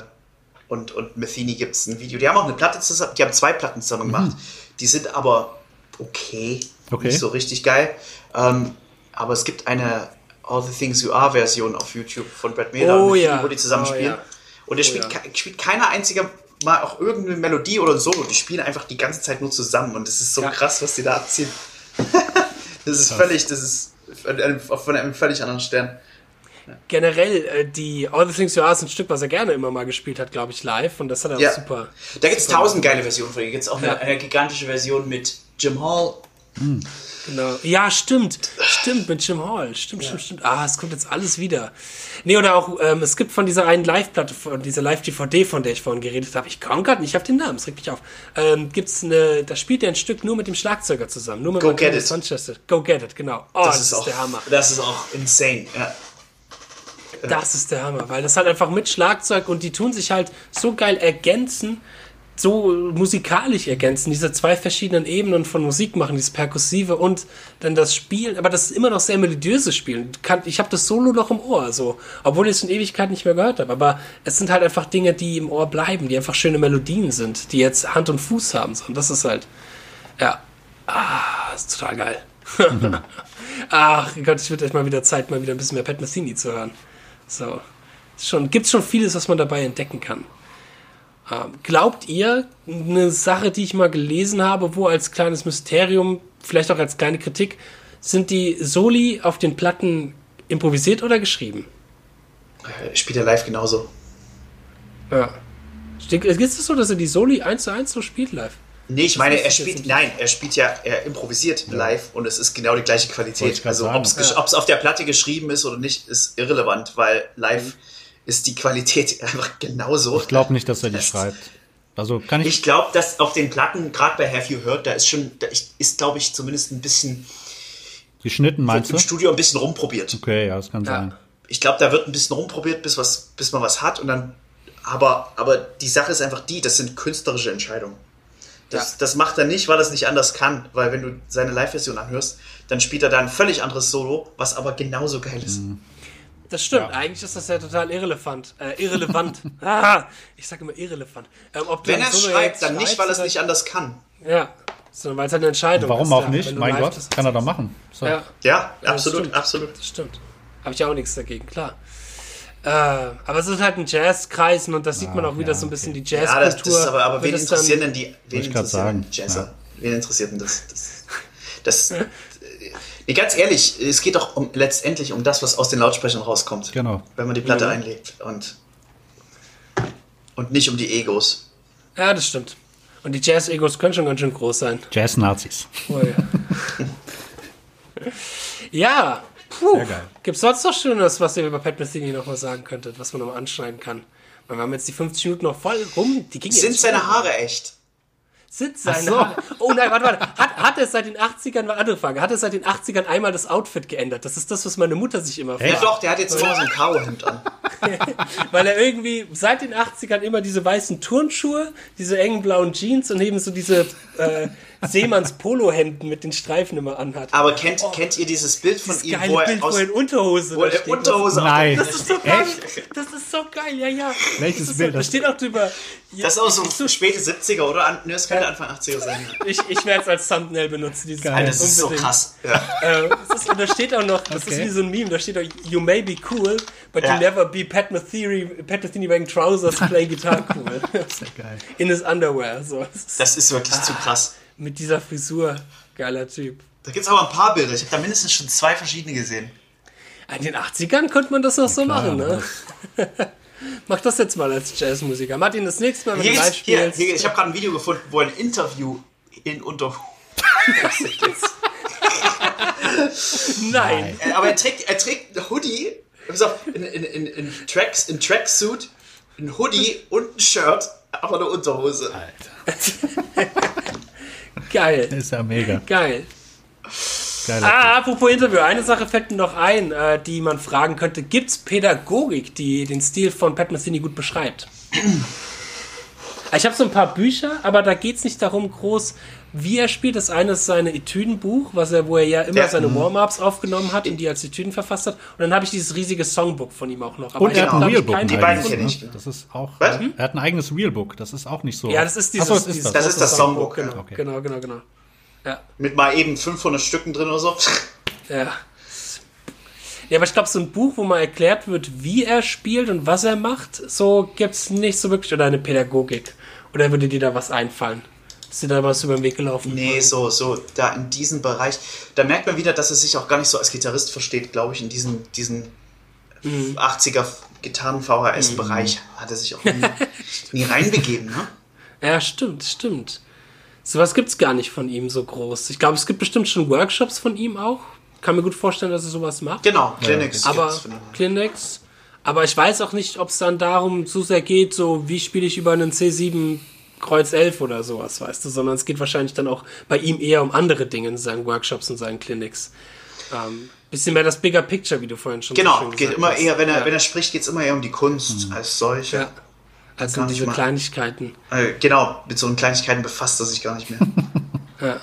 und, und Metheny gibt's ein Video. Die haben auch eine Platte zusammen, die haben zwei Platten zusammen gemacht. Die sind aber okay, Okay. nicht so richtig geil. Ähm, aber es gibt eine All the Things You Are Version auf YouTube von Brad Mildau Oh ja. wo die zusammen Oh spielen. ja. Und es Oh spielt, ja. spielt keiner einziger mal auch irgendeine Melodie oder ein Solo. Die spielen einfach die ganze Zeit nur zusammen und es ist so Ja. krass, was die da abziehen. (laughs) das ist völlig, das ist von einem, von einem völlig anderen Stern. Generell, äh, die All the Things You Are ist ein Stück, was er gerne immer mal gespielt hat, glaube ich, live. Und das hat er Ja. auch super. Da gibt es tausend geile Versionen von. Da gibt es auch eine, Ja. eine gigantische Version mit Jim Hall. Genau. Ja, stimmt. Stimmt, mit Jim Hall. Stimmt, stimmt, stimmt. Ah, es kommt jetzt alles wieder. Nee, oder auch, ähm, es gibt von dieser einen Live-Platte, von dieser Live-DVD, von der ich vorhin geredet habe, ich komme gerade nicht auf den Namen, es regt mich auf. Ähm, gibt's eine, da spielt er ein Stück nur mit dem Schlagzeuger zusammen. Nur mit Go Get It. Sanchez. Go Get It, genau. Oh, Das, ist auch, der Hammer. Das ist auch insane. Ja. Das ist der Hammer, weil das halt einfach mit Schlagzeug und die tun sich halt so geil ergänzen. so musikalisch ergänzen, diese zwei verschiedenen Ebenen von Musik machen, dieses Perkussive und dann das Spielen, aber das ist immer noch sehr melodiöses Spielen. Ich habe das Solo noch im Ohr, so, obwohl ich es in Ewigkeit nicht mehr gehört habe. Aber es sind halt einfach Dinge, die im Ohr bleiben, die einfach schöne Melodien sind, die jetzt Hand und Fuß haben. So. Und das ist halt, ja, ah, ist total geil. (laughs) Ach Gott, ich würde echt mal wieder Zeit, mal wieder ein bisschen mehr Pat Metheny zu hören. So, schon, gibt's schon vieles, was man dabei entdecken kann. Ähm, glaubt ihr, eine Sache, die ich mal gelesen habe, wo als kleines Mysterium, vielleicht auch als kleine Kritik, sind die Soli auf den Platten improvisiert oder geschrieben? Äh, spielt er live genauso. Ja. Ist es so, dass er die Soli 1 zu 1 so spielt live? Nee, ich meine, er spielt, nein, er spielt ja, er improvisiert ja. live und es ist genau die gleiche Qualität. Also, ob es ja. auf der Platte geschrieben ist oder nicht, ist irrelevant, weil live mhm ist die Qualität (laughs) einfach genauso. Ich glaube nicht, dass er die das, schreibt. Also kann ich. Ich glaube, dass auf den Platten, gerade bei Have You Heard, da ist schon, da ist, glaube ich, zumindest ein bisschen. Geschnitten, meinst im du? Im Studio ein bisschen rumprobiert. Okay, ja, das kann ja. sein. Ich glaube, da wird ein bisschen rumprobiert, bis, was, bis man was hat und dann. Aber, aber die Sache ist einfach die, das sind künstlerische Entscheidungen. Das, ja. das macht er nicht, weil er es nicht anders kann. Weil wenn du seine Live-Version anhörst, dann spielt er da ein völlig anderes Solo, was aber genauso geil ist. Mhm. Das stimmt. Ja. Eigentlich ist das ja total irrelevant. Äh, irrelevant. (laughs) ah, ich sage immer irrelevant. Ähm, Wenn er so schreibt, dann nicht, weil er es nicht anders kann. Ja, sondern weil es eine Entscheidung Warum ist. Warum auch ja, nicht? Mein Gott, kann er doch machen. So. Ja, ja absolut, das absolut. Das stimmt. Habe ich auch nichts dagegen, klar. Äh, aber es ist halt ein Jazzkreisen und da sieht man auch wieder so ein bisschen die Jazzkultur. Ja, das, das ist aber, aber wen interessieren denn die wen interessieren Jazzer? Wen interessiert denn das? Das, das, (laughs) Nee, ganz ehrlich, es geht doch um, letztendlich um das, was aus den Lautsprechern rauskommt. Genau. Wenn man die Platte mhm. einlegt. Und, und nicht um die Egos. Ja, das stimmt. Und die Jazz-Egos können schon ganz schön groß sein. Jazz-Nazis. Oh, ja. (laughs) ja, puh. Gibt es sonst noch Schönes, was ihr über Pat Metheny noch mal sagen könntet, was man noch mal anschneiden kann? Weil wir haben jetzt die 50 Minuten noch voll rum. Die Sind seine Haare echt? sind seine so. Haare. Oh nein, warte, warte. Hat, hat es seit den 80ern, war andere Frage, hat es seit den 80ern einmal das Outfit geändert? Das ist das, was meine Mutter sich immer fragt. Ja doch, der hat jetzt immer so ein Karo-Hemd an. (laughs) Weil er irgendwie seit den 80ern immer diese weißen Turnschuhe, diese engen blauen Jeans und eben so diese äh, Seemanns Polohemden mit den Streifen immer anhat. Aber kennt, oh, kennt ihr dieses Bild von ihm, wo er, Bild, aus, wo er in Unterhose wo er Unterhose Nein. Das ist so geil. Das ist so geil, ja, ja. Welches das Bild? So, da steht auch drüber. Ja, das ist auch so, so späte 70er, oder? Ne, das könnte Anfang 80er sein. Ich, ich werde es als Thumbnail benutzen, dieses geil. Das ist unbedingt. so krass. Ja. Äh, ist, und da steht auch noch, das okay. ist wie so ein Meme, da steht auch, you may be cool, but ja. you never be Pat Metheny, Pat Metheny wearing trousers play guitar cool. (laughs) Sehr geil. In his underwear. So. Das ist wirklich ah. zu krass mit dieser Frisur. Geiler Typ. Da gibt es aber ein paar Bilder. Ich habe da mindestens schon zwei verschiedene gesehen. In den 80ern könnte man das noch so klar, machen, ne? (laughs) Mach das jetzt mal als Jazzmusiker. Martin, das nächste Mal, wenn hier du live hier, hier, Ich habe gerade ein Video gefunden, wo ein Interview in unter... (laughs) Nein. Äh, aber er trägt, er trägt ein Hoodie, in, in, in, in, Tracks, in Tracksuit, ein Hoodie und ein Shirt, aber eine Unterhose. Alter. (laughs) Geil. (laughs) ist ja mega. Geil. Geiler ah, apropos Interview, eine Sache fällt mir noch ein, äh, die man fragen könnte. Gibt es Pädagogik, die den Stil von Pat Metheny gut beschreibt? Ich habe so ein paar Bücher, aber da geht es nicht darum groß, wie er spielt. Das eine ist sein Etüdenbuch, was er, wo er ja immer ja. seine mhm. Warm-Ups aufgenommen hat und die als Etüden verfasst hat. Und dann habe ich dieses riesige Songbook von ihm auch noch. Aber und er hat ein Realbook. Die beiden kenne ich. Das ist auch. Was? Er hat ein eigenes Realbook. Das ist auch nicht so. Ja, das ist dieses. Achso, das, ist das. das ist das Songbook. Genau, okay. genau, genau, genau. Ja. Mit mal eben 500 Stücken drin oder so. Ja. Ja, aber ich glaube, so ein Buch, wo mal erklärt wird, wie er spielt und was er macht, so gibt es nicht so wirklich. Oder eine Pädagogik. Oder würde dir da was einfallen? Ist dir da was über den Weg gelaufen? Nee, so, so, da in diesem Bereich, da merkt man wieder, dass er sich auch gar nicht so als Gitarrist versteht, glaube ich, in diesem, diesen mhm. 80er Gitarren-VHS-Bereich mhm. hat er sich auch nie, (laughs) nie reinbegeben, ne? Ja, stimmt, stimmt. Sowas gibt es gar nicht von ihm so groß. Ich glaube, es gibt bestimmt schon Workshops von ihm auch. Kann mir gut vorstellen, dass er sowas macht. Genau, Clinics. Ja, aber Clinics. Aber ich weiß auch nicht, ob es dann darum so sehr geht, so wie spiele ich über einen C7 Kreuz 11 oder sowas, weißt du, sondern es geht wahrscheinlich dann auch bei ihm eher um andere Dinge in seinen Workshops und seinen Clinics. Ähm, bisschen mehr das Bigger Picture, wie du vorhin schon Genau, so geht immer hast. eher, wenn er, ja. wenn er spricht, geht es immer eher um die Kunst mhm. als solche. Ja. als Gar um nicht diese. Kleinigkeiten. Äh, genau, mit so Kleinigkeiten befasst er sich gar nicht mehr. (laughs) Ja,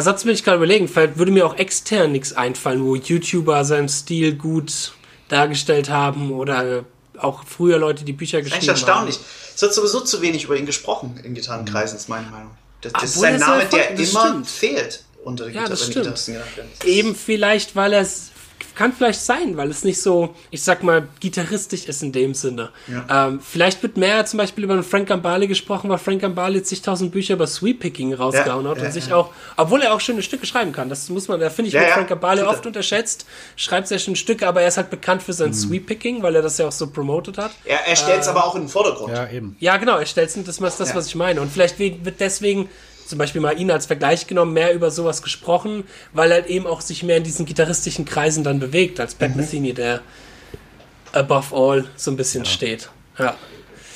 sonst will ich gerade überlegen, vielleicht würde mir auch extern nichts einfallen, wo YouTuber seinen Stil gut dargestellt haben oder auch früher Leute, die Bücher Eigentlich geschrieben erstaunlich. haben. Es wird sowieso zu wenig über ihn gesprochen in Gitarrenkreisen, ist meine Meinung. Das, das ist Obwohl ein er Name, der das immer stimmt. fehlt unter den Ja, das wenn die stimmt. Eben vielleicht, weil es kann vielleicht sein, weil es nicht so, ich sag mal, gitarristisch ist in dem Sinne. Ähm, vielleicht wird mehr zum Beispiel über Frank Gambale gesprochen, weil Frank Gambale zigtausend Bücher über Sweep-Picking rausgehauen Ja, hat ja, und sich ja. auch, obwohl er auch schöne Stücke schreiben kann, das muss man, da finde ich, Ja, wird ja, Frank Gambale oft unterschätzt, schreibt sehr schöne Stücke, aber er ist halt bekannt für sein Sweep-Picking, weil er das ja auch so promotet hat. Er, er stellt es aber auch in den Vordergrund. Ja, eben. Ja, genau, er stellt das ist das, Ja. was ich meine. Und vielleicht wird deswegen zum Beispiel mal ihn als Vergleich genommen, mehr über sowas gesprochen, weil er eben auch sich mehr in diesen gitarristischen Kreisen dann bewegt, als Mhm. Pat Metheny, der above all so ein bisschen steht. Ja.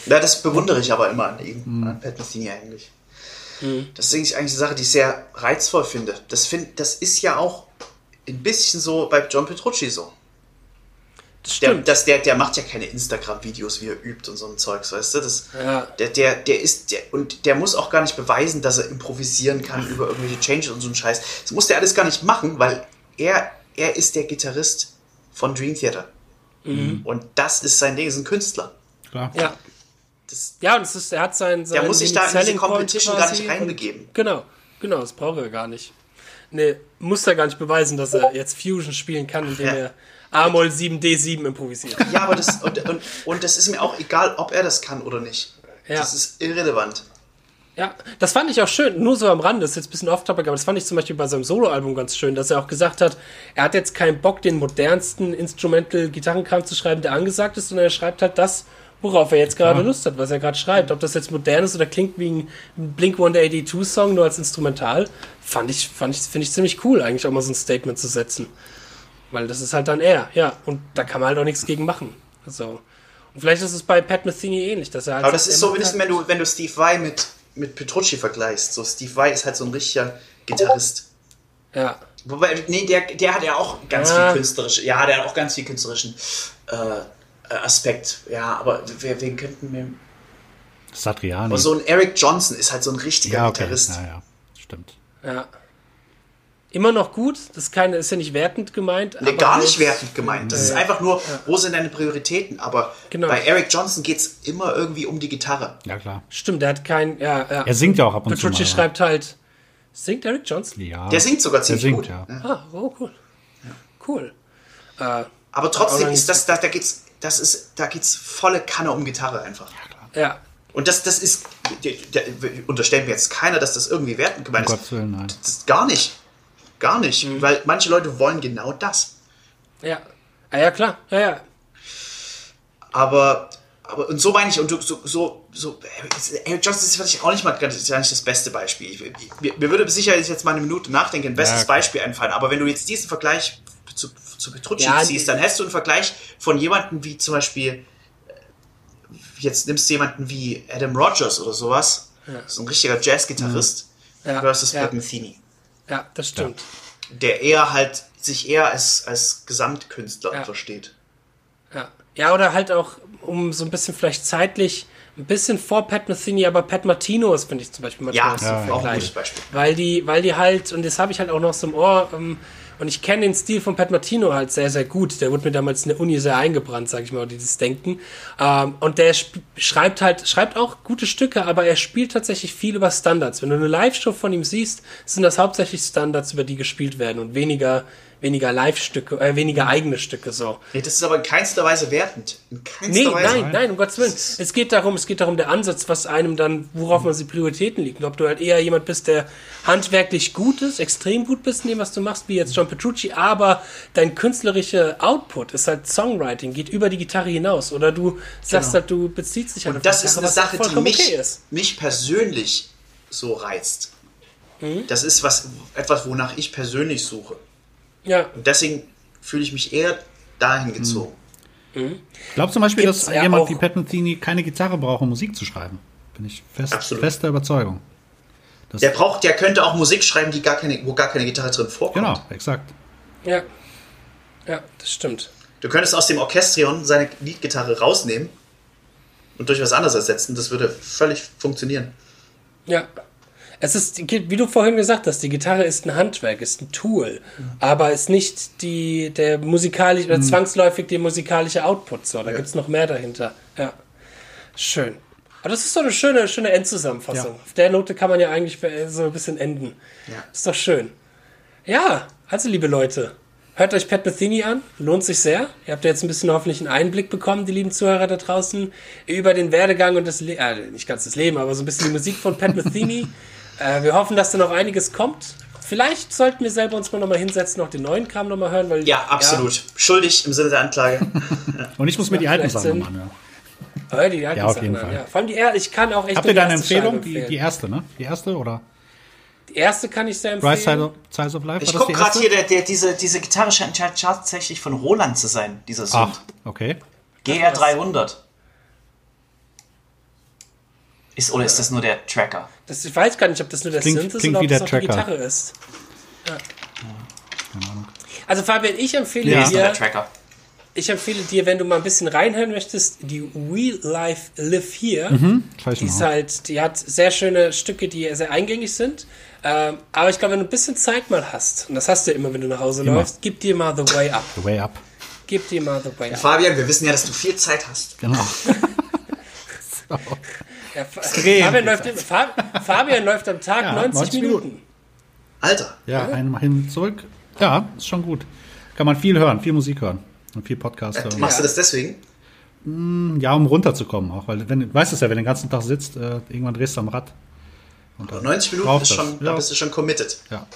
Ja, das bewundere ich aber immer an ihm, Mhm. an Pat Metheny eigentlich. Das ist eigentlich eigentlich eine Sache, die ich sehr reizvoll finde. Das, find, das ist ja auch ein bisschen so bei John Petrucci so. Das Der, stimmt. das, der, der macht ja keine Instagram-Videos, wie er übt und so ein Zeugs, weißt du? Das, Ja. der, der, der ist, der, und der muss auch gar nicht beweisen, dass er improvisieren kann über irgendwelche Changes und so ein Scheiß. Das muss der alles gar nicht machen, weil er, er ist der Gitarrist von Dream Theater. Mhm. Und das ist sein Ding, ist ein Künstler. Klar. ja. Das, Ja, und es ist, er hat sein, sein Der muss sich da in diese Competition gar nicht reinbegeben. Und, genau, genau, das braucht er gar nicht. Nee, muss er gar nicht beweisen, dass er jetzt Fusion spielen kann, indem Ja. er A-Moll 7D7 improvisiert. Ja, aber das, und, und, und das ist mir auch egal, ob er das kann oder nicht. Ja. Das ist irrelevant. Ja, das fand ich auch schön, nur so am Rande, das ist jetzt ein bisschen off-topic, aber das fand ich zum Beispiel bei seinem Soloalbum ganz schön, dass er auch gesagt hat, er hat jetzt keinen Bock, den modernsten Instrumental-Gitarrenkram zu schreiben, der angesagt ist, sondern er schreibt halt das, worauf er jetzt gerade Lust hat, was er gerade schreibt. Ob das jetzt modern ist oder klingt wie ein Blink-182-Song nur als Instrumental, fand ich, fand ich, finde ich ziemlich cool, eigentlich auch mal so ein Statement zu setzen. Weil das ist halt dann er, ja, und da kann man halt auch nichts gegen machen. So. Und vielleicht ist es bei Pat Metheny ähnlich, dass er halt Aber das ist so, macht wenn, halt- du, wenn du Steve Vai mit, mit Petrucci vergleichst. So, Steve Vai ist halt so ein richtiger Gitarrist. Ja. Wobei, nee, der, der hat ja auch ganz Ja. viel künstlerische, ja, der hat auch ganz viel künstlerischen äh, äh, Aspekt. Ja, aber wer, wen könnten wir. Satriani. Aber so ein Eric Johnson ist halt so ein richtiger ja, okay. Gitarrist. Ja, ja. Stimmt. Ja. Immer noch gut, das ist, keine, ist ja nicht wertend gemeint. Nee, aber gar nicht wertend gemeint. Das ist einfach nur, wo sind deine Prioritäten? Aber Genau. bei Eric Johnson geht es immer irgendwie um die Gitarre. Ja, klar. Stimmt, der hat kein. Ja, ja. Er singt ja auch ab und zu Petrucci mal. schreibt halt. Singt Eric Johnson? Ja. Der singt sogar Der ziemlich singt, gut. ja. Ah, oh, cool. Cool. Äh, Aber trotzdem ist das, da, da geht's, das ist, da geht's volle Kanne um Gitarre einfach. ja. Und das, das ist, unterstellt mir jetzt keiner, dass das irgendwie wertend Um gemeint ist. Gottes Willen, nein. Das ist gar nicht. Gar nicht. Mhm. Weil manche Leute wollen genau das. Ja. Ah, ja, klar. Ja, ja. Aber, aber und so meine ich, und du, so, so, so, Eric Johnson ist vielleicht auch nicht mal ja nicht das beste Beispiel. Ich, mir, mir würde sicherlich jetzt mal eine Minute nachdenken, ein bestes Ja. Beispiel einfallen. Aber wenn du jetzt diesen Vergleich zu, zu Petrucci Ja, ziehst, dann hast du einen Vergleich von jemandem wie zum Beispiel, äh, jetzt nimmst du jemanden wie Adam Rogers oder sowas, so ein richtiger Jazzgitarrist, Ja, versus ja. Pat Metheny, Ja, das stimmt. der eher halt sich eher als, als Gesamtkünstler Ja. versteht. Ja. ja, oder halt auch, um so ein bisschen vielleicht zeitlich, ein bisschen vor Pat Metheny, aber Pat Martino ist, finde ich zum Beispiel manchmal Ja, auch so ja, ein auch ein gutes Beispiel. Weil die, weil die halt, und das habe ich halt auch noch so im Ohr, ähm, und ich kenne den Stil von Pat Martino halt sehr, sehr gut. Der wurde mir damals in der Uni sehr eingebrannt, sag ich mal, dieses Denken. Ähm, und der schreibt halt, schreibt auch gute Stücke, aber er spielt tatsächlich viel über Standards. Wenn du eine Live-Show von ihm siehst, sind das hauptsächlich Standards, über die gespielt werden und weniger, weniger Live-Stücke, äh, weniger eigene Stücke so. Nee, das ist aber in keinster Weise wertend. In keinster Nee, Weise. nein, nein, um Gottes Willen. Es geht darum, es geht darum, der Ansatz, was einem dann, worauf man die Prioritäten liegt. Und ob du halt eher jemand bist, der handwerklich gut ist, extrem gut bist in dem, was du machst, wie jetzt John Petrucci, aber dein künstlerischer Output ist halt Songwriting, geht über die Gitarre hinaus. Oder du sagst halt, du beziehst dich halt Und das ist Gitarre, eine was Sache, die mich, okay ist. mich persönlich so reizt. Mhm. Das ist was, etwas, wonach ich persönlich suche. Ja, Und deswegen fühle ich mich eher dahin gezogen. Glaubst zum Beispiel, Gibt's dass ja jemand wie Pat Metheny keine Gitarre braucht, um Musik zu schreiben? Bin ich fest, Absolut. fester Überzeugung. Das, Der braucht, der könnte auch Musik schreiben, die gar keine, wo gar keine Gitarre drin vorkommt. genau, exakt. ja. Ja, das stimmt. Du könntest aus dem Orchestrion seine Leadgitarre rausnehmen und durch was anderes ersetzen. Das würde völlig funktionieren. Ja. Es ist, wie du vorhin gesagt hast, die Gitarre ist ein Handwerk, ist ein Tool, aber ist nicht die, der musikalische, oder zwangsläufig der musikalische Output. So, da Ja. gibt's noch mehr dahinter. Ja. Schön. Aber das ist so eine schöne, schöne Endzusammenfassung. Ja. Auf der Note kann man ja eigentlich so ein bisschen enden. Ja. Ist doch schön. Ja, also liebe Leute, hört euch Pat Metheny an, lohnt sich sehr. Ihr habt ja jetzt ein bisschen hoffentlich einen Einblick bekommen, die lieben Zuhörer da draußen, über den Werdegang und das Leben, äh, nicht ganz das Leben, aber so ein bisschen die Musik von Pat (laughs) Metheny. Äh, wir hoffen, dass da noch einiges kommt. Vielleicht sollten wir selber uns mal nochmal hinsetzen, noch den neuen Kram nochmal hören, weil Ja, absolut. Schuldig im Sinne der Anklage. (laughs) Und ich muss mir die alten Sachen nochmal anhören. hör die alten Ja, auf Sachen jeden an, Fall. Ja. Vor allem die er ich kann auch echt Habt ihr da eine Empfehlung? Die, empfehlen. die erste, ne? Die erste oder? Die erste kann ich sehr Bright Side empfehlen. of, Size of Life? Ich gucke gerade hier, der, der, diese, diese Gitarre scheint tatsächlich von Roland zu sein, dieser Sound. Ach, okay. GR300. Ist, oder ist das nur der Tracker? Das, ich weiß gar nicht, ob das nur der Klingt- Synth ist klingt oder wie ob das der auch die Tracker. Gitarre ist. Ja. Also Fabian, ich empfehle Ja. Dir, Tracker. ich empfehle dir, wenn du mal ein bisschen reinhören möchtest, die We Life Live Here. Ich Die ist halt, die hat sehr schöne Stücke, die sehr eingängig sind. Ähm, aber ich glaube, wenn du ein bisschen Zeit mal hast, und das hast du immer, wenn du nach Hause Immer. läufst, gib dir mal The Way Up. The Way Up. Gib dir mal The Way Up. Fabian, wir wissen ja, dass du viel Zeit hast. Genau. (laughs) Ja, Extrem Fabian, läuft, Fabian läuft am Tag Ja, 90, 90 Minuten. Minuten. Alter. Ja, einmal hin, zurück. Ja, ist schon gut. Kann man viel hören, viel Musik hören und viel Podcast hören. Machst du das deswegen? Ja, um runterzukommen auch, weil wenn, weißt du es ja, wenn du den ganzen Tag sitzt, äh, irgendwann drehst du am Rad. Und dann 90 Minuten ist schon, da Ja. bist du schon committed. Ja.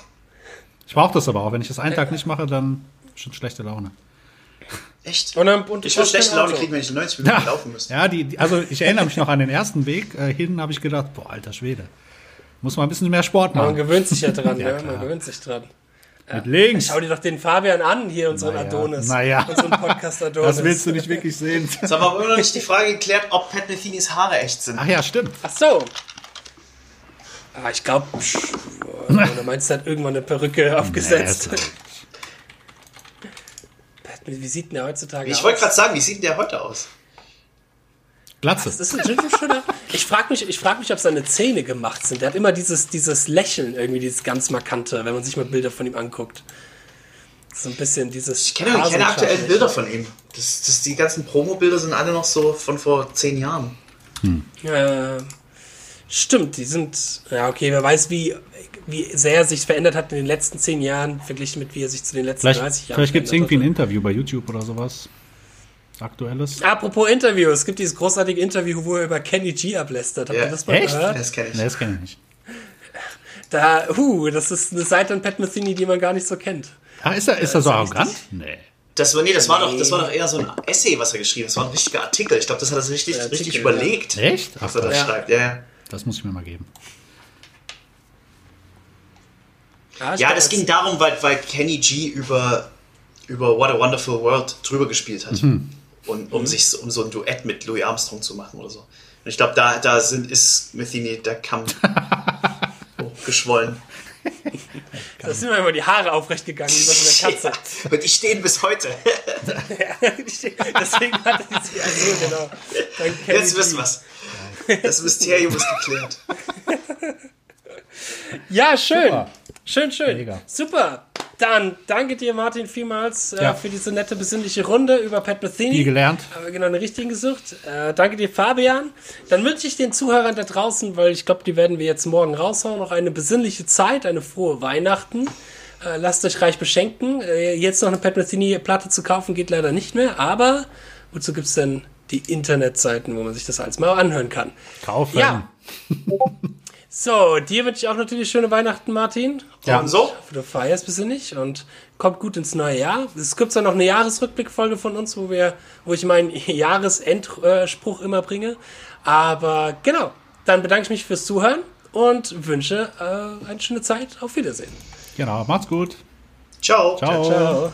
Ich brauche das aber auch. Wenn ich das einen Tag nicht mache, dann schon schlechte Laune. Echt? Und dann- und ich würde schlechte Laune kriegen, wenn ich 90 Minuten laufen müsste. Ja, die, die, also ich erinnere mich noch an den ersten Weg. Äh, hin habe ich gedacht, boah, alter Schwede. Muss mal ein bisschen mehr Sport Man machen. gewöhnt sich ja dran, (laughs) Ja, ja, man gewöhnt sich dran. Mit links. Schau dir doch den Fabian an, hier unseren Naja, Adonis. naja. (laughs) Unseren Podcast (laughs) Adonis. Das willst du nicht wirklich sehen. Jetzt haben wir aber immer noch nicht die Frage geklärt, ob Pat Metheny's Haare echt sind. Ach ja, stimmt. Ach so. Ah, ich glaube, du meinst, er hat irgendwann eine Perücke aufgesetzt. Nee, Pat, Wie sieht denn der heutzutage Ich aus? wollte gerade sagen, wie sieht denn der heute aus? Glatze. Das ist ein Ich frage mich, ich frag mich, ob seine Zähne gemacht sind. Der hat immer dieses, dieses Lächeln, irgendwie dieses ganz markante, wenn man sich mal Bilder von ihm anguckt. So ein bisschen dieses. Ich kenne keine aktuellen. Bilder von ihm. Das, das, die ganzen Promo-Bilder sind alle noch so von vor zehn Jahren. Äh, stimmt, die sind. Ja, okay, wer weiß, wie, wie sehr er sich verändert hat in den letzten zehn Jahren, verglichen mit wie er sich zu den letzten Vielleicht, 30 Jahren vielleicht gibt es irgendwie ein Interview bei YouTube oder sowas. Aktuelles. Apropos Interview, es gibt dieses großartige Interview, wo er über Kenny G ablästert. Habt Ja. ihr das mal Echt? gehört? Das kenne ich. Nee, das kenne ich nicht. Da, huh, das ist eine Seite an Pat Metheny, die man gar nicht so kennt. Ach, ist er, ist er so arrogant? Nee. Das war, nee, das war, doch, das war doch eher so ein Essay, was er geschrieben hat. Das war ein richtiger Artikel. Ich glaube, das hat er sich richtig, Artikel, richtig ja. überlegt, Echt? Ach, was er da. Ja. schreibt. Ja, ja. das muss ich mir mal geben. Ich ja das ging darum, weil, weil Kenny G über, über What a Wonderful World drüber gespielt hat. Mhm. Und um sich so- um so ein Duett mit Louis Armstrong zu machen oder so. Und ich glaube, da, da sind, ist Metheny der Kamm (laughs) hochgeschwollen. Da sind mir immer die Haare aufrecht gegangen, wie bei so einer (laughs) Katze. Ja, Und die stehen bis heute. (laughs) Deswegen hat er die also genau. Jetzt wissen G. wir's. Das Mysterium ist geklärt. Ja, schön. Super. Schön, schön. Mega. Super. Dann danke dir, Martin, vielmals äh, Ja. für diese nette, besinnliche Runde über Pat Metheny. Viel gelernt. Aber genau einen richtigen gesucht. Äh, danke dir, Fabian. Dann wünsche ich den Zuhörern da draußen, weil ich glaube, die werden wir jetzt morgen raushauen, noch eine besinnliche Zeit, eine frohe Weihnachten. Äh, lasst euch reich beschenken. Äh, jetzt noch eine Pat Metheny-Platte zu kaufen geht leider nicht mehr, aber wozu gibt's denn die Internetseiten, wo man sich das alles mal anhören kann? Kaufen. Ja. (laughs) So, dir wünsche ich auch natürlich schöne Weihnachten, Martin. Ja. Und so? Du feierst besinnlich und kommt gut ins neue Jahr. Es gibt ja noch eine Jahresrückblickfolge von uns, wo wir, wo ich meinen (laughs) Jahresendspruch immer bringe. Aber genau, dann bedanke ich mich fürs Zuhören und wünsche äh, eine schöne Zeit. Auf Wiedersehen. Genau, macht's gut. Ciao. Ciao. Ciao.